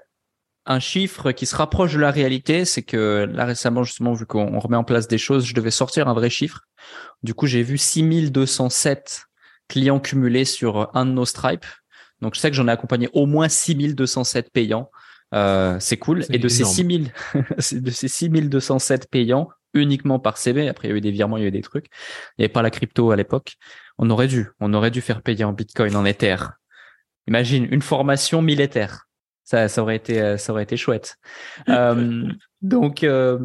S3: un chiffre qui se rapproche de la réalité. C'est que là, récemment, justement, vu qu'on remet en place des choses, je devais sortir un vrai chiffre. Du coup, j'ai vu 6207 clients cumulés sur un de nos stripes. Donc, je sais que j'en ai accompagné au moins 6207 payants. Euh, c'est cool. Et de ces 6000, de ces 6207 payants, uniquement par CB. Après, il y a eu des virements, il y a eu des trucs. Il n'y avait pas la crypto à l'époque. On aurait dû, on aurait dû faire payer en Bitcoin, en Ether. Imagine une formation militaire. Ça, ça aurait été, euh, ça aurait été chouette. euh, donc, euh,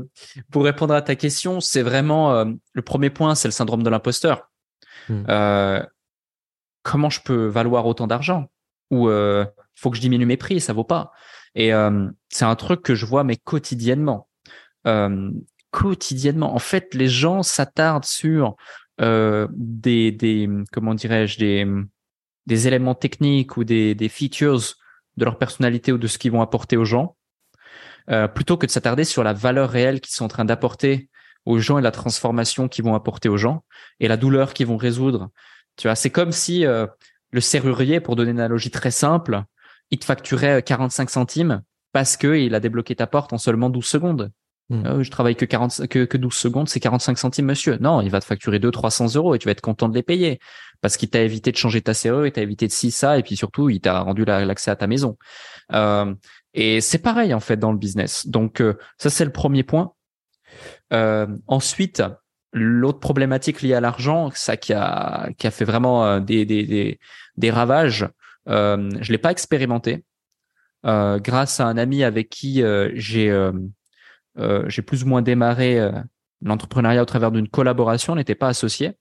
S3: pour répondre à ta question, c'est vraiment euh, le premier point, c'est le syndrome de l'imposteur. Hmm. Comment je peux valoir autant d'argent? Ou il faut que je diminue mes prix, ça vaut pas. Et c'est un truc que je vois mais quotidiennement quotidiennement. En fait, les gens s'attardent sur euh, des, comment dirais-je, des, éléments techniques ou des, features de leur personnalité ou de ce qu'ils vont apporter aux gens, euh, plutôt que de s'attarder sur la valeur réelle qu'ils sont en train d'apporter aux gens et la transformation qu'ils vont apporter aux gens et la douleur qu'ils vont résoudre. Tu vois, c'est comme si euh, le serrurier, pour donner une analogie très simple, il te facturait 45 centimes parce que il a débloqué ta porte en seulement 12 secondes. Hmm. Ah je travaille que 40, que, que 12 secondes, c'est 45 centimes, monsieur. Non, il va te facturer 200, 300 euros et tu vas être content de les payer parce qu'il t'a évité de changer ta serrure, il t'a évité de ci, ça, et puis surtout, il t'a rendu l'accès à ta maison. Euh, et c'est pareil, en fait, dans le business. Donc, euh, ça, c'est le premier point. Euh, ensuite, l'autre problématique liée à l'argent, ça qui a, qui a fait vraiment euh, des, des, des, des ravages, euh, je l'ai pas expérimenté. Euh, grâce à un ami avec qui j'ai euh, j'ai plus ou moins démarré euh, l'entrepreneuriat au travers d'une collaboration, on n'était pas associés.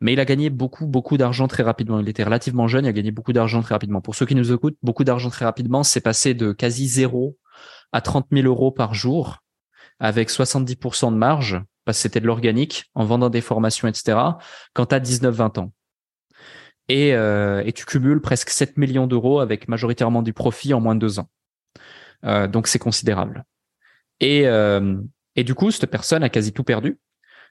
S3: Mais il a gagné beaucoup, beaucoup d'argent très rapidement. Il était relativement jeune, il a gagné beaucoup d'argent très rapidement. Pour ceux qui nous écoutent, beaucoup d'argent très rapidement, c'est passé de quasi zéro à 30 000 euros par jour, avec 70% de marge, parce que c'était de l'organique, en vendant des formations, etc., quand tu as 19-20 ans. Et, euh, et tu cumules presque 7 millions d'euros avec majoritairement du profit en moins de deux ans. Euh, donc c'est considérable. Et, euh, et du coup, cette personne a quasi tout perdu,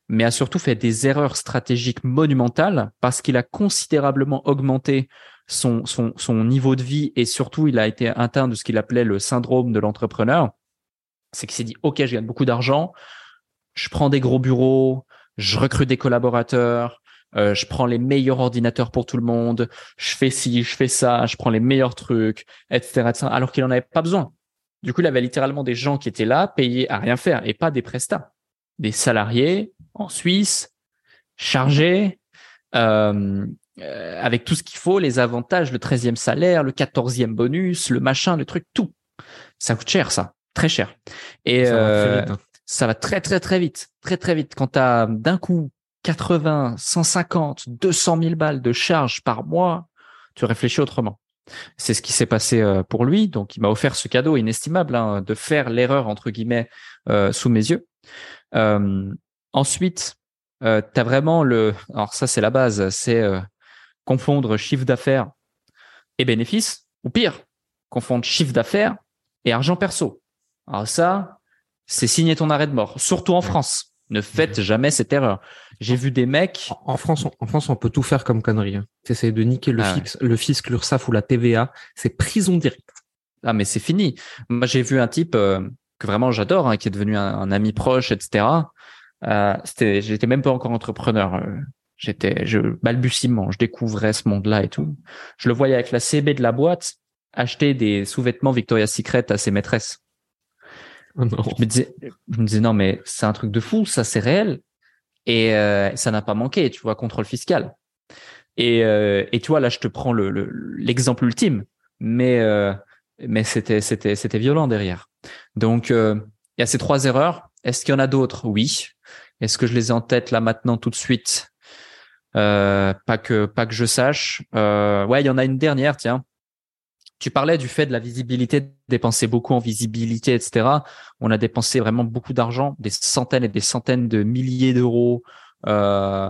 S3: mais a surtout fait des erreurs stratégiques monumentales parce qu'il a considérablement augmenté son, son, son niveau de vie et surtout, il a été atteint de ce qu'il appelait le syndrome de l'entrepreneur. C'est qu'il s'est dit, OK, je gagne beaucoup d'argent, je prends des gros bureaux, je recrute des collaborateurs, euh, je prends les meilleurs ordinateurs pour tout le monde, je fais ci, je fais ça, je prends les meilleurs trucs, etc., etc. alors qu'il en avait pas besoin. Du coup, il avait littéralement des gens qui étaient là, payés à rien faire, et pas des prestats. Des salariés en Suisse, chargés, euh, euh, avec tout ce qu'il faut, les avantages, le 13e salaire, le 14e bonus, le machin, le truc, tout. Ça coûte cher, ça. Très cher. Et ça, va, très vite, hein. Ça va très, très, très vite. Très, très vite. Quand tu d'un coup 80, 150, 200 000 balles de charges par mois, tu réfléchis autrement. C'est ce qui s'est passé euh, pour lui. Donc, il m'a offert ce cadeau inestimable hein, de faire l'erreur, entre guillemets, euh, sous mes yeux. Euh, ensuite, euh, tu vraiment le... Alors ça, c'est la base. C'est confondre chiffre d'affaires et bénéfice. Ou pire, confondre chiffre d'affaires et argent perso. Alors ça, c'est signer ton arrêt de mort, surtout en France. Ne faites jamais cette erreur. J'ai vu des mecs.
S2: En France, on, en France, on peut tout faire comme connerie. Hein. T'essayes de niquer le, ah fixe, le fisc, l'URSSAF ou la TVA, c'est prison directe.
S3: Ah mais c'est fini. Moi j'ai vu un type euh, que vraiment j'adore, hein, qui est devenu un, ami proche, etc. Euh, c'était, j'étais même pas encore entrepreneur. Euh, j'étais, je balbutiement, je découvrais ce monde-là et tout. Je le voyais avec la CB de la boîte acheter des sous-vêtements Victoria's Secret à ses maîtresses. Je, me disais, je me disais, non, mais c'est un truc de fou, ça c'est réel. Et euh, ça n'a pas manqué, tu vois, contrôle fiscal. Et, euh, et tu vois, là, je te prends l'exemple le, ultime, mais, euh, mais c'était, c'était, c'était violent derrière. Donc, il y a ces trois erreurs. Est-ce qu'il y en a d'autres? Oui. Est-ce que je les ai en tête là maintenant tout de suite? Pas que pas que je sache. ouais, il y en a une dernière, tiens. Tu parlais du fait de la visibilité, dépenser beaucoup en visibilité, etc. On a dépensé vraiment beaucoup d'argent, des centaines et des centaines de milliers d'euros euh,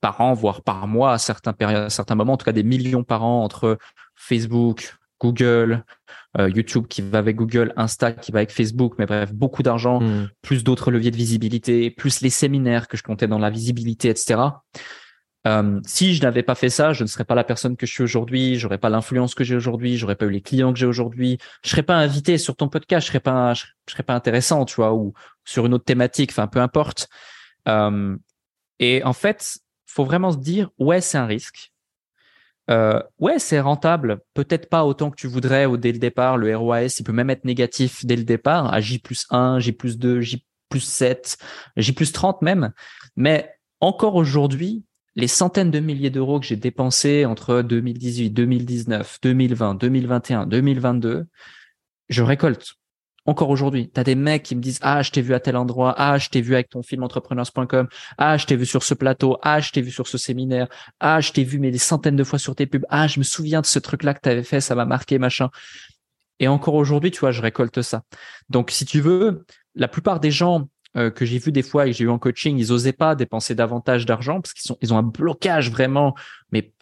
S3: par an, voire par mois à certains périodes, à certains moments, en tout cas des millions par an entre Facebook, Google, euh, YouTube qui va avec Google, Insta qui va avec Facebook, mais bref, beaucoup d'argent, hmm. plus d'autres leviers de visibilité, plus les séminaires que je comptais dans la visibilité, etc. Euh, si je n'avais pas fait ça, je ne serais pas la personne que je suis aujourd'hui, j'aurais pas l'influence que j'ai aujourd'hui, j'aurais pas eu les clients que j'ai aujourd'hui, je serais pas invité sur ton podcast, je serais pas, je, serais pas intéressant, tu vois, ou sur une autre thématique, enfin peu importe. Euh, et en fait, faut vraiment se dire, ouais, c'est un risque. Euh, ouais, c'est rentable, peut-être pas autant que tu voudrais ou dès le départ. Le ROAS, il peut même être négatif dès le départ, à J plus 1, J plus 2, J plus 7, J plus 30 même. Mais encore aujourd'hui, les centaines de milliers d'euros que j'ai dépensés entre 2018, 2019, 2020, 2021, 2022, je récolte. Encore aujourd'hui, tu as des mecs qui me disent "Ah, je t'ai vu à tel endroit, ah, je t'ai vu avec ton film entrepreneurs.com, ah, je t'ai vu sur ce plateau, ah, je t'ai vu sur ce séminaire, ah, je t'ai vu mais des centaines de fois sur tes pubs, ah, je me souviens de ce truc-là que tu avais fait, ça m'a marqué, machin." Et encore aujourd'hui, tu vois, je récolte ça. Donc si tu veux, la plupart des gens euh, que j'ai vu des fois et que j'ai eu en coaching, ils osaient pas dépenser davantage d'argent parce qu'ils sont, ils ont un blocage vraiment. Mais,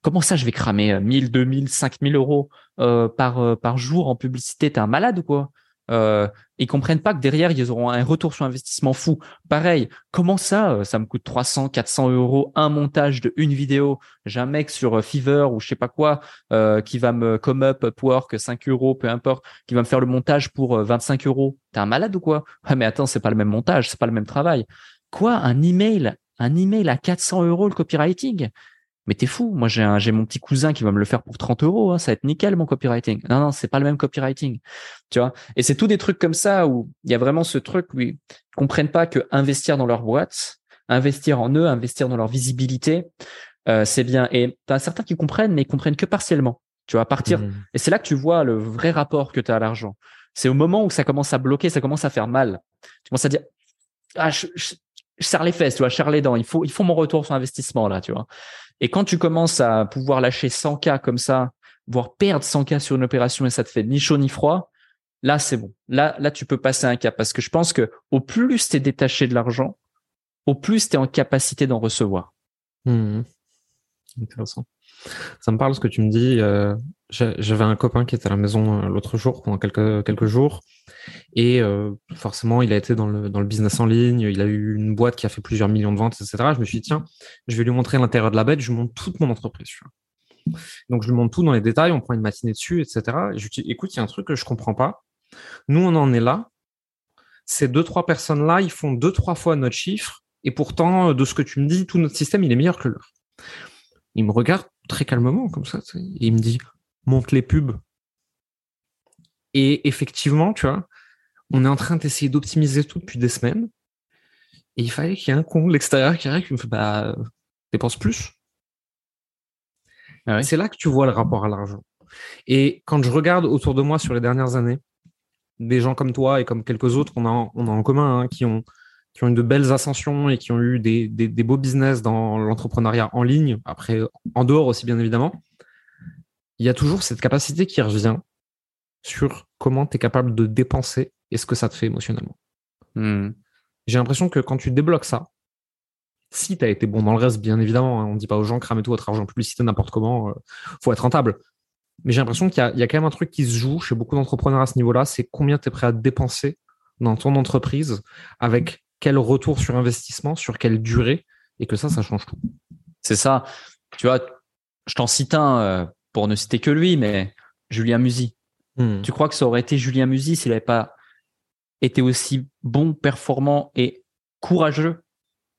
S3: comment ça, je vais cramer 1000, 2000, 5000 euros euh, par euh, par jour en publicité? T'es un malade ou quoi? Euh, ils comprennent pas que derrière ils auront un retour sur investissement fou. Pareil, comment ça euh, Ça me coûte 300, 400 euros un montage de une vidéo. J'ai un mec sur euh, Fiverr ou je sais pas quoi euh, qui va me come up Upwork 5 euros, peu importe, qui va me faire le montage pour 25 euros. T'es un malade ou quoi? Ah mais attends, c'est pas le même montage, c'est pas le même travail. Quoi? Un email? Un email à 400 euros le copywriting? Mais t'es fou. Moi, j'ai j'ai mon petit cousin qui va me le faire pour 30 euros. Hein. Ça va être nickel mon copywriting. Non, non, c'est pas le même copywriting. Tu vois. Et c'est tout des trucs comme ça où il y a vraiment ce truc où ils comprennent pas que investir dans leur boîte, investir en eux, investir dans leur visibilité, euh, c'est bien. Et t'as certains qui comprennent, mais ils comprennent que partiellement. Tu vois, à partir. Mmh. Et c'est là que tu vois le vrai rapport que tu as à l'argent. C'est au moment où ça commence à bloquer, ça commence à faire mal. Tu commences à dire, ah, je, je, je serre les fesses, tu vois, je serre les dents. Il faut, il faut mon retour sur investissement là, tu vois. Et quand tu commences à pouvoir lâcher 100K comme ça, voire perdre 100K sur une opération et ça te fait ni chaud ni froid, là, c'est bon. Là, là, tu peux passer un cap parce que je pense que au plus tu es détaché de l'argent, au plus tu es en capacité d'en recevoir.
S2: Mmh. Intéressant. Ça me parle ce que tu me dis. Euh, j'avais un copain qui était à la maison euh, l'autre jour, pendant quelques, quelques jours. Et euh, forcément, il a été dans le, dans le business en ligne. Il a eu une boîte qui a fait plusieurs millions de ventes, etc. Je me suis dit, tiens, je vais lui montrer l'intérieur de la bête. Je lui montre toute mon entreprise. Donc, je lui montre tout dans les détails. On prend une matinée dessus, etc. Et je lui dis, écoute, il y a un truc que je comprends pas. Nous, on en est là. Ces deux, trois personnes-là, ils font deux, trois fois notre chiffre. Et pourtant, de ce que tu me dis, tout notre système, il est meilleur que leur. Il me regarde très calmement comme ça, et il me dit monte les pubs. Et effectivement, tu vois, on est en train d'essayer d'optimiser tout depuis des semaines. Et il fallait qu'il y ait un con de l'extérieur qui arrive qui me fait bah dépense plus. Ah c'est là que tu vois le rapport à l'argent. Et quand je regarde autour de moi sur les dernières années, des gens comme toi et comme quelques autres qu'on a, on a en commun, hein, qui ont qui ont eu de belles ascensions et qui ont eu des, des, des beaux business dans l'entrepreneuriat en ligne, après en dehors aussi bien évidemment, il y a toujours cette capacité qui revient sur comment tu es capable de dépenser et ce que ça te fait émotionnellement. Hmm. J'ai l'impression que quand tu débloques ça, si tu as été bon dans le reste, bien évidemment, hein, on ne dit pas aux gens cramez tout votre argent en publicité n'importe comment, euh, faut être rentable. Mais j'ai l'impression qu'il y, y, a quand même un truc qui se joue chez beaucoup d'entrepreneurs à ce niveau-là, c'est combien tu es prêt à dépenser dans ton entreprise, avec quel retour sur investissement, sur quelle durée, et que ça, ça change tout.
S3: C'est ça. Tu vois, je t'en cite un euh, pour ne citer que lui, mais Julien Musy. Hmm. Tu crois que ça aurait été Julien Musy s'il n'avait pas été aussi bon, performant et courageux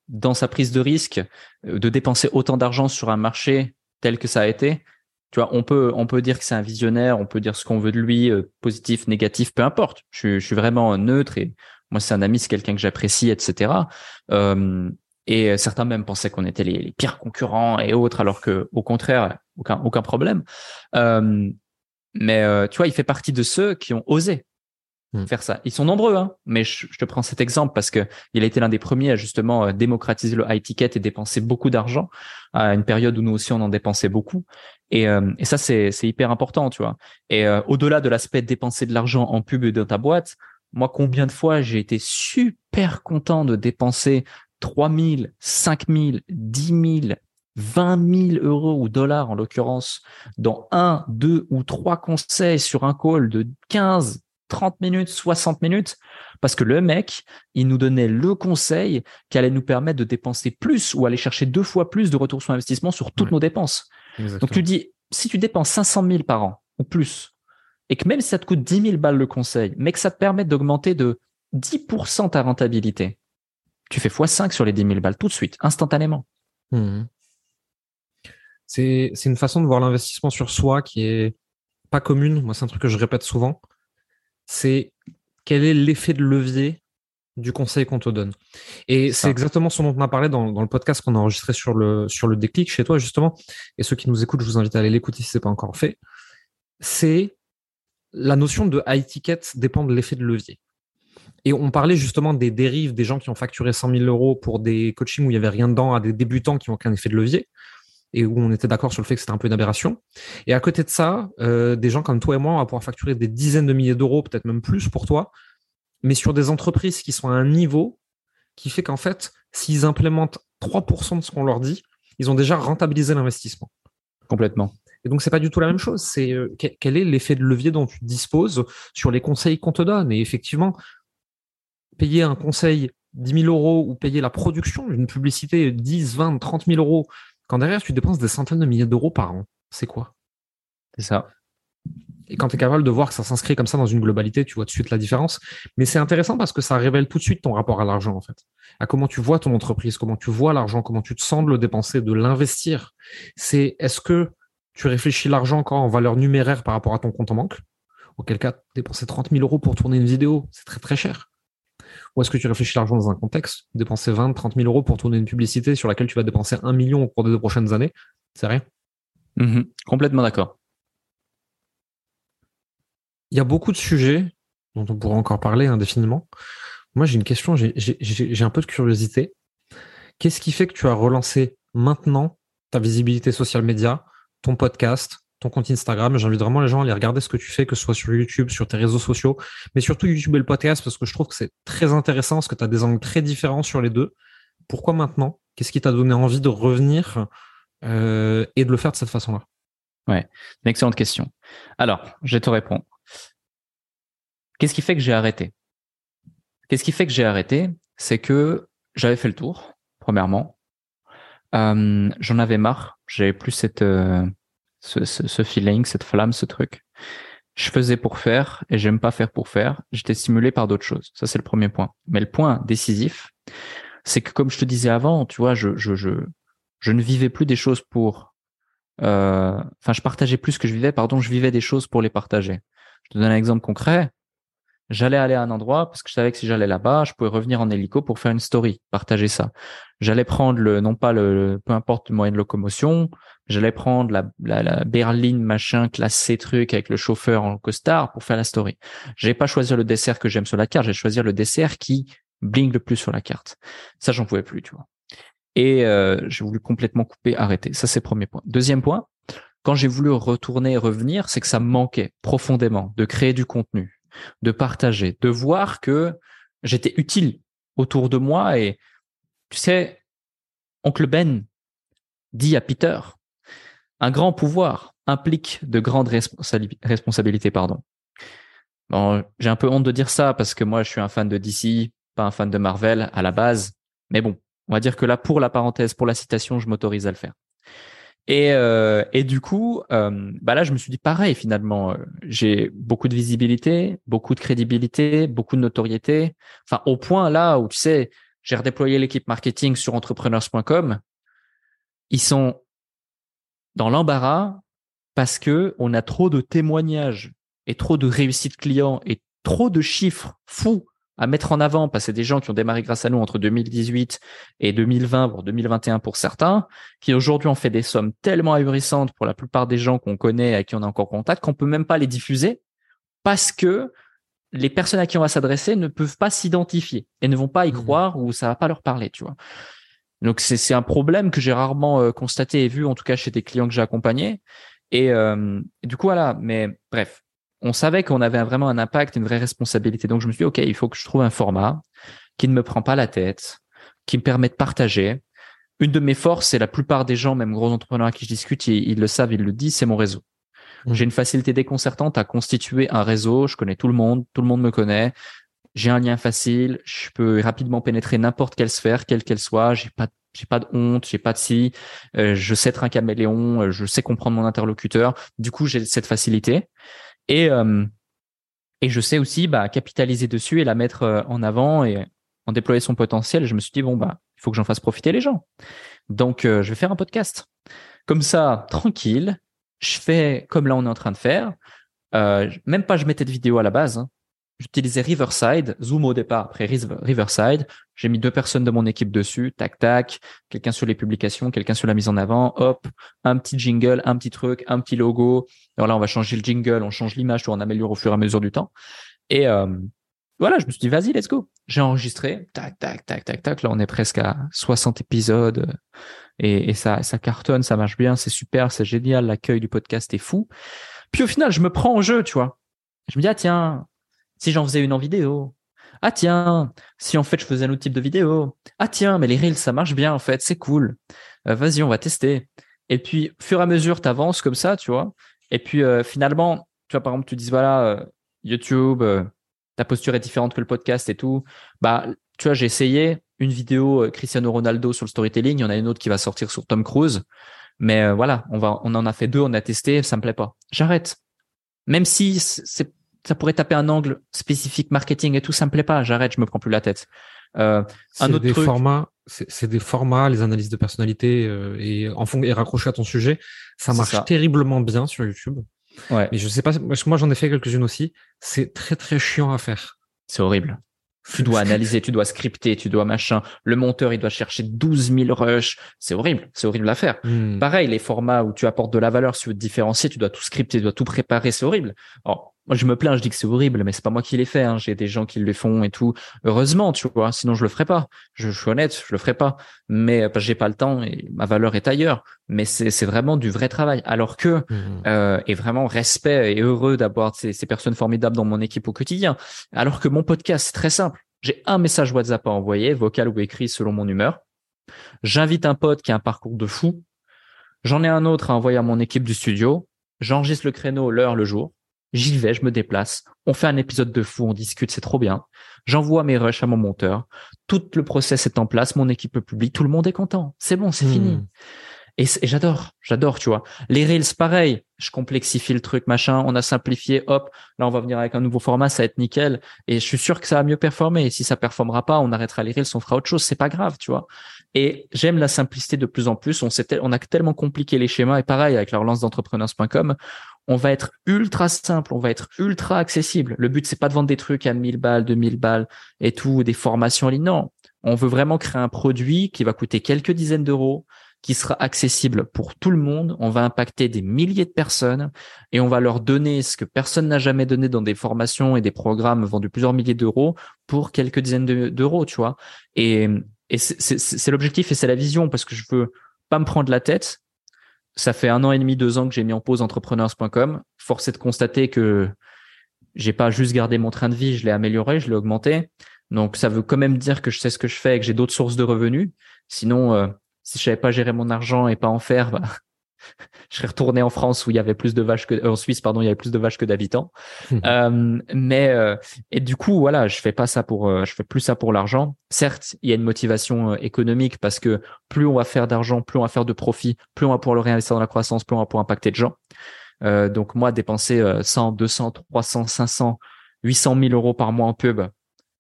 S3: dans sa prise de risque, euh, de dépenser autant d'argent sur un marché tel que ça a été? Tu vois, on peut, on peut dire que c'est un visionnaire, on peut dire ce qu'on veut de lui, euh, positif, négatif, peu importe. Je, je, suis vraiment neutre et moi, c'est un ami, c'est quelqu'un que j'apprécie, etc. Euh, et certains même pensaient qu'on était les, les, pires concurrents et autres, alors que au contraire, aucun, aucun problème. Euh, mais euh, tu vois, il fait partie de ceux qui ont osé hmm. faire ça. Ils sont nombreux, hein, mais je, te prends cet exemple parce que il a été l'un des premiers à justement euh, démocratiser le high ticket et dépenser beaucoup d'argent à une période où nous aussi on en dépensait beaucoup. Et, euh, et ça c'est hyper important, tu vois. Et au-delà de l'aspect dépenser de l'argent en pub dans ta boîte, moi combien de fois j'ai été super content de dépenser 3 000, 5 000, 10 000, 20 000 euros ou dollars en l'occurrence dans un, deux ou trois conseils sur un call de 15, 30 minutes, 60 minutes, parce que le mec, il nous donnait le conseil qui allait nous permettre de dépenser plus ou aller chercher deux fois plus de retour sur investissement sur toutes nos dépenses. Donc tu dis, si tu dépenses 500 000 par an ou plus, et que même si ça te coûte 10 000 balles le conseil, mais que ça te permet d'augmenter de 10% ta rentabilité, tu fais x5 sur les 10 000 balles tout de suite, instantanément. Mmh
S2: c'est une façon de voir l'investissement sur soi qui est pas commune. Moi, c'est un truc que je répète souvent. C'est quel est l'effet de levier du conseil qu'on te donne. Et c'est exactement ce dont on a parlé dans, dans le podcast qu'on a enregistré sur le, sur le déclic chez toi, justement. Et ceux qui nous écoutent, je vous invite à aller l'écouter si c'est pas encore fait. C'est la notion de high ticket dépend de l'effet de levier. Et on parlait justement des dérives des gens qui ont facturé 100 000 euros pour des coachings où il y avait rien dedans à des débutants qui n'ont aucun effet de levier et où on était d'accord sur le fait que c'était un peu une aberration. Et à côté de ça, euh, des gens comme toi et moi, on va pouvoir facturer des dizaines de milliers d'euros, peut-être même plus pour toi, mais sur des entreprises qui sont à un niveau qui fait qu'en fait, s'ils implémentent 3% de ce qu'on leur dit, ils ont déjà rentabilisé l'investissement.
S3: Complètement.
S2: Et donc, c'est pas du tout la même chose. C'est euh, quel est l'effet de levier dont tu disposes sur les conseils qu'on te donne? Et effectivement, payer un conseil 10 000 euros ou payer la production d'une publicité 10, 20, 30 000 euros quand derrière, tu dépenses des centaines de milliers d'euros par an, c'est quoi?
S3: C'est ça.
S2: Et quand tu es capable de voir que ça s'inscrit comme ça dans une globalité, tu vois tout de suite la différence. Mais c'est intéressant parce que ça révèle tout de suite ton rapport à l'argent, en fait. À comment tu vois ton entreprise, comment tu vois l'argent, comment tu te sens de le dépenser, de l'investir. C'est est-ce que tu réfléchis l'argent encore en valeur numéraire par rapport à ton compte en banque Auquel cas, dépenser 30 000 euros pour tourner une vidéo, c'est très très cher. Ou est-ce que tu réfléchis l'argent dans un contexte Dépenser 20, 30 000 euros pour tourner une publicité sur laquelle tu vas dépenser un million au cours des deux prochaines années, c'est rien.
S3: Mhm. complètement d'accord.
S2: Il y a beaucoup de sujets dont on pourrait encore parler indéfiniment. Moi, j'ai une question, j'ai un peu de curiosité. Qu'est-ce qui fait que tu as relancé maintenant ta visibilité social média, ton podcast, ton compte Instagram. J'invite vraiment les gens à aller regarder ce que tu fais, que ce soit sur YouTube, sur tes réseaux sociaux, mais surtout YouTube et le podcast, parce que je trouve que c'est très intéressant, parce que tu as des angles très différents sur les deux. Pourquoi maintenant? Qu'est-ce qui t'a donné envie de revenir euh, et de le faire de cette façon-là?
S3: Ouais, une excellente question. Alors, je te répondre. Qu'est-ce qui fait que j'ai arrêté? Qu'est-ce qui fait que j'ai arrêté? C'est que j'avais fait le tour, premièrement. Euh, J'en avais marre. J'avais plus cette euh, ce, ce, feeling, cette flamme, ce truc. Je faisais pour faire et j'aime pas faire pour faire. J'étais stimulé par d'autres choses. Ça, c'est le premier point. Mais le point décisif, c'est que comme je te disais avant, tu vois, je, je, je, je ne vivais plus des choses pour, euh, enfin, je partageais plus ce que je vivais, pardon, je vivais des choses pour les partager. Je te donne un exemple concret. J'allais aller à un endroit parce que je savais que si j'allais là-bas, je pouvais revenir en hélico pour faire une story, partager ça. J'allais prendre le, non pas le, peu importe le moyen de locomotion, j'allais prendre la, la, la berline machin classé truc avec le chauffeur en costard pour faire la story. J'ai pas choisi le dessert que j'aime sur la carte, j'ai choisi le dessert qui bling le plus sur la carte. Ça, j'en pouvais plus, tu vois. Et euh, j'ai voulu complètement couper, arrêter. Ça, c'est premier point. Deuxième point, quand j'ai voulu retourner et revenir, c'est que ça me manquait profondément de créer du contenu, de partager, de voir que j'étais utile autour de moi et tu sais, oncle Ben dit à Peter, un grand pouvoir implique de grandes responsabilités, pardon. Bon, j'ai un peu honte de dire ça parce que moi, je suis un fan de DC, pas un fan de Marvel à la base. Mais bon, on va dire que là, pour la parenthèse, pour la citation, je m'autorise à le faire. Et, euh, et du coup, euh, bah là, je me suis dit pareil finalement. Euh, j'ai beaucoup de visibilité, beaucoup de crédibilité, beaucoup de notoriété. Enfin, au point là où tu sais, j'ai redéployé l'équipe marketing sur entrepreneurs.com. Ils sont dans l'embarras parce que on a trop de témoignages et trop de réussites clients et trop de chiffres fous à mettre en avant parce que c'est des gens qui ont démarré grâce à nous entre 2018 et 2020 voire 2021 pour certains qui aujourd'hui ont fait des sommes tellement ahurissantes pour la plupart des gens qu'on connaît à qui on a encore contact qu'on peut même pas les diffuser parce que les personnes à qui on va s'adresser ne peuvent pas s'identifier et ne vont pas y mmh. croire ou ça va pas leur parler, tu vois. Donc c'est un problème que j'ai rarement euh, constaté et vu en tout cas chez des clients que j'ai accompagnés et, euh, et du coup voilà, mais bref, on savait qu'on avait vraiment un impact, une vraie responsabilité. Donc je me suis dit, OK, il faut que je trouve un format qui ne me prend pas la tête, qui me permet de partager. Une de mes forces, c'est la plupart des gens, même gros entrepreneurs à qui je discute, ils, le savent, ils le disent, c'est mon réseau. Mmh. J'ai une facilité déconcertante à constituer un réseau. Je connais tout le monde, tout le monde me connaît. J'ai un lien facile. Je peux rapidement pénétrer n'importe quelle sphère, quelle qu'elle soit. J'ai pas, j'ai pas de honte, j'ai pas de si. Euh, je sais être un caméléon. Euh, je sais comprendre mon interlocuteur. Du coup, j'ai cette facilité. Et, euh, et je sais aussi bah, capitaliser dessus et la mettre euh, en avant et en déployer son potentiel. Je me suis dit, bon, bah, il faut que j'en fasse profiter les gens. Donc, euh, je vais faire un podcast. Comme ça, tranquille. Je fais comme là, on est en train de faire. même pas je mettais de vidéo à la base. Hein j'utilisais Riverside, Zoom au départ, après Riverside. J'ai mis deux personnes de mon équipe dessus, tac tac, quelqu'un sur les publications, quelqu'un sur la mise en avant, hop, un petit jingle, un petit truc, un petit logo. Alors là, on va changer le jingle, on change l'image, on améliore au fur et à mesure du temps. Et euh, voilà, je me suis dit, vas-y, let's go. J'ai enregistré, tac tac tac tac tac. Là, on est presque à 60 épisodes et, ça, ça cartonne, ça marche bien, c'est super, c'est génial, l'accueil du podcast est fou. Puis au final, je me prends en jeu, tu vois. Je me dis, ah tiens, si j'en faisais une en vidéo. Ah tiens, si en fait je faisais un autre type de vidéo. Ah tiens, mais les reels ça marche bien en fait, c'est cool. Euh, vas-y, on va tester. Et puis, fur et à mesure, tu avances comme ça, tu vois. Et puis euh, finalement, tu vois, par exemple, tu dis voilà, euh, YouTube, ta posture est différente que le podcast et tout. Bah, tu vois, j'ai essayé une vidéo Cristiano Ronaldo sur le storytelling. Il y en a une autre qui va sortir sur Tom Cruise. Mais voilà, on va, on en a fait deux, on a testé, ça me plaît pas. J'arrête. Même si c'est ça pourrait taper un angle spécifique marketing et tout, ça me plaît pas. J'arrête, je me prends plus la tête.
S2: Euh, un autre des formats, c'est des formats, les analyses de personnalité euh, et en fond et raccroché à ton sujet, ça marche terriblement bien sur YouTube. Ouais. Mais je sais pas, moi j'en ai fait quelques-unes aussi. C'est très très chiant à faire.
S3: C'est horrible. Tu dois analyser, tu dois scripter, tu dois machin. Le monteur, il doit chercher 12 000 rushs. C'est horrible. C'est horrible à faire. Hmm. Pareil, les formats où tu apportes de la valeur, si tu veux te différencier, tu dois tout scripter, tu dois tout préparer. C'est horrible. Alors, moi, je me plains, je dis que c'est horrible, mais c'est pas moi qui les fais. Hein. J'ai des gens qui le font et tout. Heureusement, tu vois. Sinon, je le ferais pas. Je, suis honnête, je le ferais pas. Mais euh, j'ai pas le temps et ma valeur est ailleurs. Mais c'est vraiment du vrai travail. Alors que mmh. euh, et vraiment respect et heureux d'avoir ces, ces personnes formidables dans mon équipe au quotidien. Alors que mon podcast, c'est très simple. J'ai un message WhatsApp à envoyer, vocal ou écrit selon mon humeur. J'invite un pote qui a un parcours de fou. J'en ai un autre à envoyer à mon équipe du studio. J'enregistre le créneau, l'heure, le jour. J'y vais, je me déplace. On fait un épisode de fou, on discute, c'est trop bien. J'envoie mes rushs à mon monteur. Tout le process est en place, mon équipe le publie, tout le monde est content. C'est bon, c'est fini. Hmm. Et, j'adore, j'adore, tu vois. Les Reels, pareil. Je complexifie le truc, machin. On a simplifié, hop. Là, on va venir avec un nouveau format, ça va être nickel. Et je suis sûr que ça va mieux performer. Et si ça performera pas, on arrêtera les Reels, on fera autre chose. C'est pas grave, tu vois. Et j'aime la simplicité de plus en plus. On, on a tellement compliqué les schémas. Et pareil, avec la relance d'entrepreneurs.com, on va être ultra simple, on va être ultra accessible. Le but, c'est pas de vendre des trucs à 1000 balles, 2000 balles et tout, des formations en. Non, on veut vraiment créer un produit qui va coûter quelques dizaines d'euros, qui sera accessible pour tout le monde. On va impacter des milliers de personnes et on va leur donner ce que personne n'a jamais donné dans des formations et des programmes vendus plusieurs milliers d'euros pour quelques dizaines d'euros, tu vois. Et, et c'est l'objectif et c'est la vision parce que je veux pas me prendre la tête ça fait un an et demi, deux ans que j'ai mis en pause entrepreneurs.com. Force est de constater que j'ai pas juste gardé mon train de vie, je l'ai amélioré, je l'ai augmenté. Donc ça veut quand même dire que je sais ce que je fais et que j'ai d'autres sources de revenus. Sinon, euh, si je savais pas gérer mon argent et pas en faire, bah, je serais retourné en France où il y avait plus de vaches que en Suisse pardon il y avait plus de vaches que d'habitants. Mmh. euh, mais euh, et du coup voilà je fais pas ça pour euh, je fais plus ça pour l'argent. Certes il y a une motivation économique parce que plus on va faire d'argent plus on va faire de profit plus on va pouvoir le réinvestir dans la croissance plus on va pouvoir impacter de gens. Donc moi dépenser 100 200 300 500 800 000 euros par mois en pub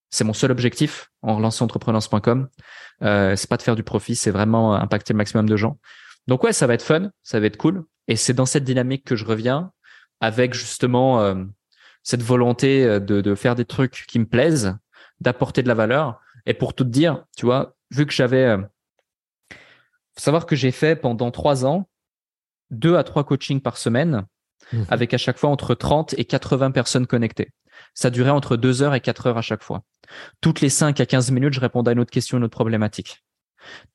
S3: c'est mon seul objectif en relançant entrepreneurs.com euh, c'est pas de faire du profit c'est vraiment impacter le maximum de gens donc ouais, ça va être fun, ça va être cool. Et c'est dans cette dynamique que je reviens avec justement euh, cette volonté euh, de, de, faire des trucs qui me plaisent, d'apporter de la valeur. Et pour tout te dire, tu vois, vu que j'avais, euh, faut savoir que j'ai fait pendant trois ans deux à trois coachings par semaine, mmh. avec à chaque fois entre 30 et 80 personnes connectées. Ça durait entre deux heures et quatre heures à chaque fois. Toutes les cinq à 15 minutes, je répondais à une autre question, une autre problématique.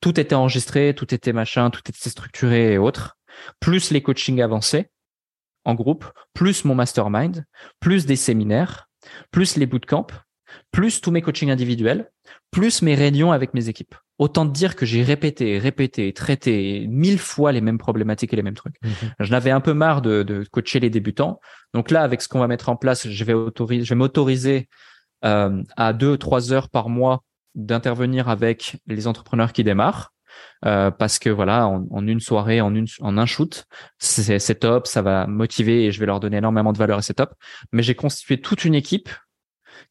S3: Tout était enregistré, tout était machin, tout était structuré et autres. Plus les coachings avancés en groupe, plus mon mastermind, plus des séminaires, plus les bootcamps, plus tous mes coachings individuels, plus mes réunions avec mes équipes. Autant dire que j'ai répété, répété, traité mille fois les mêmes problématiques et les mêmes trucs. Mhm. Je n'avais un peu marre de, coacher les débutants. Donc là, avec ce qu'on va mettre en place, je vais, autoriser, je vais m'autoriser euh, à deux, trois heures par mois d'intervenir avec les entrepreneurs qui démarrent. Euh, parce que voilà, en, une soirée, en une, en un shoot, c'est top, ça va motiver et je vais leur donner énormément de valeur et c'est top. Mais j'ai constitué toute une équipe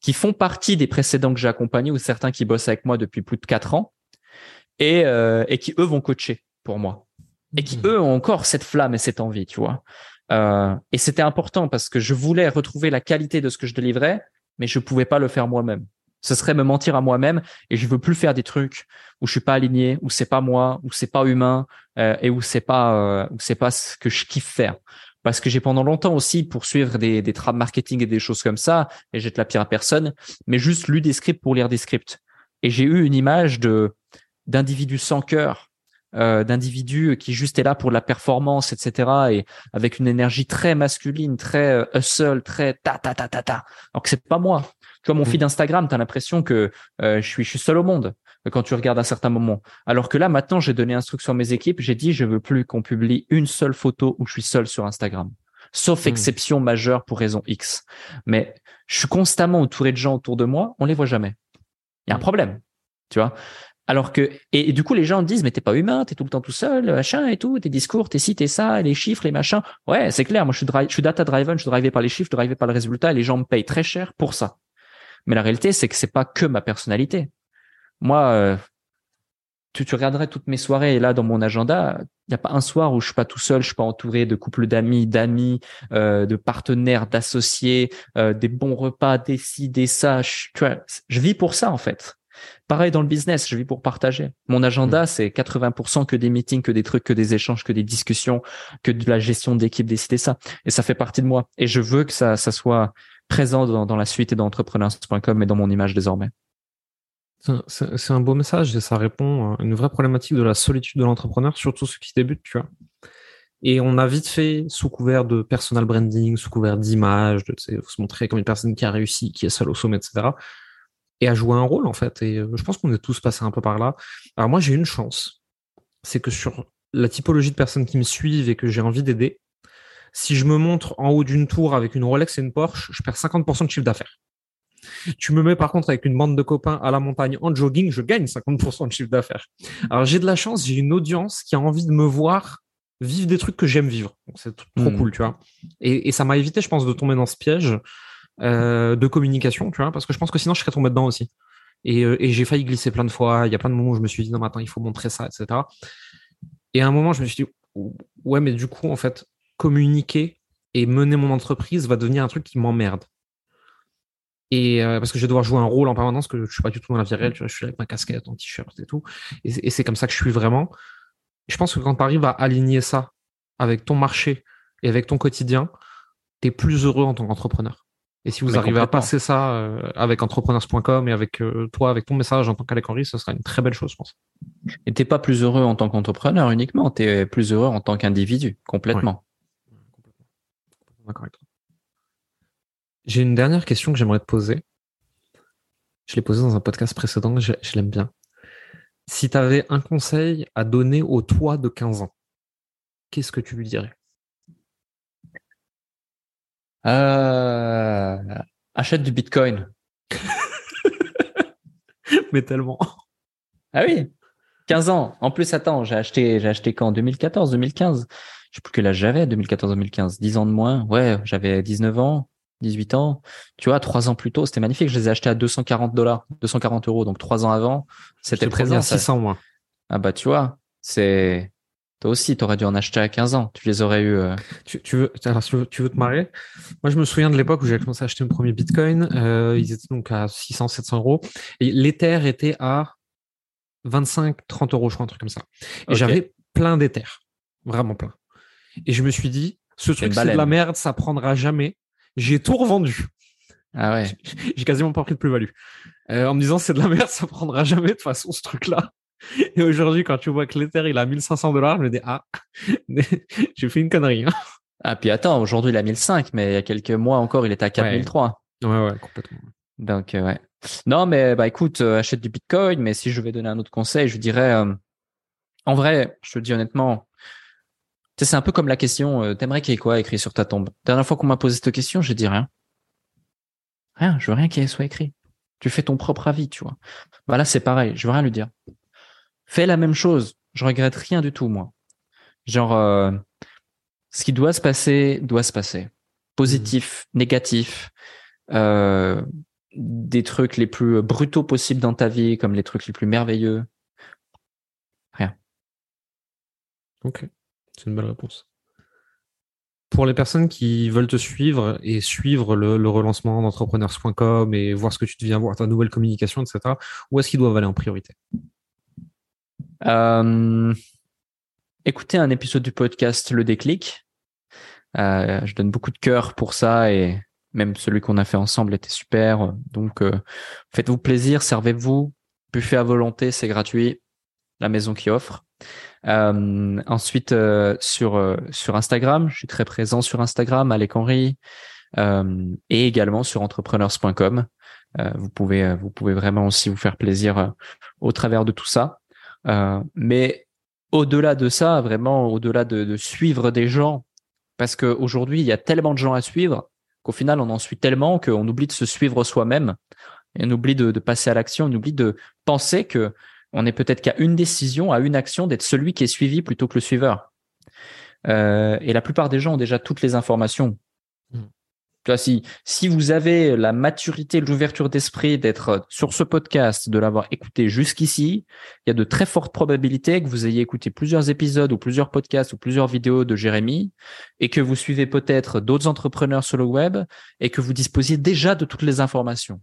S3: qui font partie des précédents que j'ai accompagnés ou certains qui bossent avec moi depuis plus de quatre ans et, euh, et qui eux vont coacher pour moi et qui mmh. eux ont encore cette flamme et cette envie, tu vois. Euh, et c'était important parce que je voulais retrouver la qualité de ce que je délivrais, mais je pouvais pas le faire moi-même ce serait me mentir à moi-même et je veux plus faire des trucs où je suis pas aligné, où c'est pas moi, où c'est pas humain euh, et où c'est pas euh, où c'est pas ce que je kiffe faire. Parce que j'ai pendant longtemps aussi poursuivre des des trames marketing et des choses comme ça et jette la pierre à personne, mais juste lu des scripts pour lire des scripts. Et j'ai eu une image de d'individus sans cœur, euh, d'individus qui juste est là pour la performance, etc. Et avec une énergie très masculine, très euh, hustle, très ta ta ta ta ta. Alors c'est pas moi. Tu vois, mon mmh. feed Instagram, tu as l'impression que euh, je, suis, je suis seul au monde euh, quand tu regardes à certains moments. Alors que là, maintenant, j'ai donné instruction à mes équipes. J'ai dit, je veux plus qu'on publie une seule photo où je suis seul sur Instagram. Sauf mmh. exception majeure pour raison X. Mais je suis constamment entouré de gens autour de moi. On les voit jamais. Il y a un mmh. problème. Tu vois. Alors que, et, du coup, les gens disent, mais t'es pas humain, t'es tout le temps tout seul, machin et tout, tes discours, tes ci, t'es ça, les chiffres, les machins. Ouais, c'est clair. Moi, je suis, je suis data driven, je suis drivé par les chiffres, drivé par le résultat et les gens me payent très cher pour ça. Mais la réalité, c'est que c'est pas que ma personnalité. Moi, euh, tu, tu regarderais toutes mes soirées et là dans mon agenda, il n'y a pas un soir où je suis pas tout seul, je suis pas entouré de couples d'amis, d'amis, euh, de partenaires, d'associés, euh, des bons repas, des ci, des ça. Je, tu vois, je vis pour ça en fait. Pareil dans le business, je vis pour partager. Mon agenda, mmh. c'est 80% que des meetings, que des trucs, que des échanges, que des discussions, que de la gestion d'équipe, décider ça. Et ça fait partie de moi. Et je veux que ça, ça soit présent dans, la suite et dans entrepreneurs.com et dans mon image désormais.
S2: C'est un beau message et ça répond à une vraie problématique de la solitude de l'entrepreneur, surtout ceux qui débutent, tu vois. Et on a vite fait, sous couvert de personal branding, sous couvert d'image, de se montrer comme une personne qui a réussi, qui est seule au sommet, etc. Et à jouer un rôle, en fait. Et euh, je pense qu'on est tous passés un peu par là. Alors moi, j'ai une chance. C'est que sur la typologie de personnes qui me suivent et que j'ai envie d'aider, si je me montre en haut d'une tour avec une Rolex et une Porsche, je perds 50% de chiffre d'affaires. Tu me mets par contre avec une bande de copains à la montagne en jogging, je gagne 50% de chiffre d'affaires. Alors j'ai de la chance, j'ai une audience qui a envie de me voir vivre des trucs que j'aime vivre. C'est trop hmm. cool, tu vois. Et, ça m'a évité, je pense, de tomber dans ce piège euh, de communication, tu vois, parce que je pense que sinon je serais tombé dedans aussi. Et, euh, et j'ai failli glisser plein de fois. Il y a plein de moments où je me suis dit non, maintenant il faut montrer ça, etc. Et à un moment, je me suis dit ouais, mais du coup, en fait, communiquer et mener mon entreprise va devenir un truc qui m'emmerde. Et euh, parce que je vais devoir jouer un rôle en permanence que je suis pas du tout dans la vie réelle, tu vois, je suis avec ma casquette, en t-shirt et tout. Et, c'est comme ça que je suis vraiment. Je pense que quand tu arrives à aligner ça avec ton marché et avec ton quotidien, tu es plus heureux en tant qu'entrepreneur. Et si vous arrivez à passer ça euh, avec entrepreneurs.com et avec euh, toi, avec ton message en tant qu'Alec Henry, ce sera une très belle chose, je pense.
S3: Et t'es pas plus heureux en tant qu'entrepreneur uniquement, tu es plus heureux en tant qu'individu, complètement.
S2: D'accord avec toi. J'ai une dernière question que j'aimerais te poser. Je l'ai posée dans un podcast précédent, je, je l'aime bien. Si tu avais un conseil à donner au toi de 15 ans, qu'est-ce que tu lui dirais?
S3: Euh, Achète du Bitcoin.
S2: Mais tellement.
S3: Ah oui 15 ans. En plus, attends, j'ai acheté, j'ai acheté quand? 2014, 2015. Je sais plus quel âge j'avais, 2014, 2015. 10 ans de moins. Ouais, j'avais 19 ans. 18 ans. Tu vois, trois ans plus tôt, c'était magnifique. Je les ai achetés à 240 dollars, 240 euros. Donc trois ans avant, c'était présent.
S2: 600 moins.
S3: Ah bah tu vois, c'est toi aussi, tu aurais dû en acheter à 15 ans. Tu les aurais eu. Euh.
S2: Tu, veux, tu, veux, te marier? Moi, je me souviens de l'époque où j'ai commencé à acheter mon premier Bitcoin. Euh, ils étaient donc à 600, 700 euros. Et l'Ether était à 25, 30 euros, je crois, un truc comme ça. Et j'avais plein d'Ether. Vraiment plein. Et je me suis dit, ce truc, c'est de la merde, ça prendra jamais j'ai tout revendu.
S3: Ah ouais.
S2: J'ai quasiment pas pris de plus-value. Euh, en me disant c'est de la merde, ça prendra jamais de toute façon ce truc-là. Et aujourd'hui, quand tu vois que l'Ether il a 1500 dollars, je me dis ah, j'ai fait une connerie. Hein.
S3: Ah puis attends, aujourd'hui il a 1005, mais il y a quelques mois encore il était à 4003.
S2: Ouais ouais, complètement.
S3: Donc euh, ouais. Non mais bah écoute, euh, achète du Bitcoin, mais si je vais donner un autre conseil, je dirais, en vrai, je te dis honnêtement, c'est un peu comme la question, euh, t'aimerais qu'il y ait quoi écrit sur ta tombe? Dernière fois qu'on m'a posé cette question, j'ai dit rien. Rien, je veux rien qu'il soit écrit. Tu fais ton propre avis, tu vois. Bah là, c'est pareil, je veux rien lui dire. Fais la même chose, je regrette rien du tout, moi. Genre, euh, ce qui doit se passer, doit se passer. Positif, mmh. négatif, euh, des trucs les plus brutaux possibles dans ta vie, comme les trucs les plus merveilleux. Rien.
S2: Ok. C'est une belle réponse. Pour les personnes qui veulent te suivre et suivre le, relancement d'entrepreneurs.com et voir ce que tu deviens, voir ta nouvelle communication, etc., où est-ce qu'ils doivent aller en priorité?
S3: Euh, Écoutez un épisode du podcast Le Déclic. Euh, je donne beaucoup de cœur pour ça et même celui qu'on a fait ensemble était super. Donc, euh, faites-vous plaisir, servez-vous, buffet à volonté, c'est gratuit. La maison qui offre. Euh, ensuite, euh, sur euh, sur Instagram, je suis très présent sur Instagram, Alec Henry, et également sur entrepreneurs.com. vous pouvez vraiment aussi vous faire plaisir au travers de tout ça. mais au-delà de ça, vraiment au-delà de, suivre des gens, parce qu'aujourd'hui il y a tellement de gens à suivre qu'au final on en suit tellement qu'on oublie de se suivre soi-même on oublie de passer à l'action, on oublie de penser que on n'est peut-être qu'à une décision, à une action d'être celui qui est suivi plutôt que le suiveur. Euh, et la plupart des gens ont déjà toutes les informations. Hmm. si, si vous avez la maturité, l'ouverture d'esprit d'être sur ce podcast, de l'avoir écouté jusqu'ici, il y a de très fortes probabilités que vous ayez écouté plusieurs épisodes ou plusieurs podcasts ou plusieurs vidéos de Jérémy et que vous suivez peut-être d'autres entrepreneurs sur le web et que vous disposiez déjà de toutes les informations.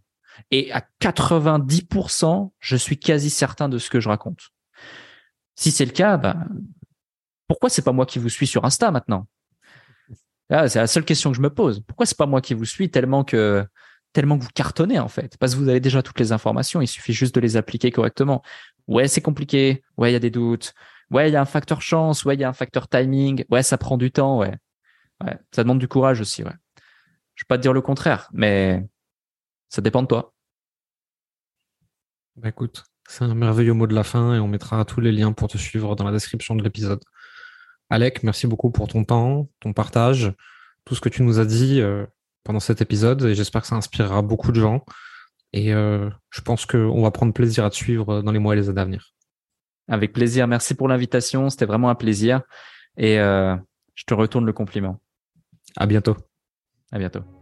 S3: Et à 90%, je suis quasi certain de ce que je raconte. Si c'est le cas, bah, pourquoi c'est pas moi qui vous suis sur Insta maintenant? Ah, C'est la seule question que je me pose. Pourquoi c'est pas moi qui vous suis tellement que tellement que vous cartonnez en fait? Parce que vous avez déjà toutes les informations, il suffit juste de les appliquer correctement. Ouais, c'est compliqué. Ouais, il y a des doutes. Ouais, il y a un facteur chance. Ouais, il y a un facteur timing. Ouais, ça prend du temps. Ouais, ça demande du courage aussi. Ouais. Je vais pas te dire le contraire, mais ça dépend de toi.
S2: Bah écoute, c'est un merveilleux mot de la fin et on mettra tous les liens pour te suivre dans la description de l'épisode. Alec, merci beaucoup pour ton temps, ton partage, tout ce que tu nous as dit euh, pendant cet épisode et j'espère que ça inspirera beaucoup de gens. Et euh, je pense qu'on va prendre plaisir à te suivre dans les mois et les années à venir.
S3: Avec plaisir. Merci pour l'invitation. C'était vraiment un plaisir. Et euh, je te retourne le compliment.
S2: À bientôt.
S3: À bientôt.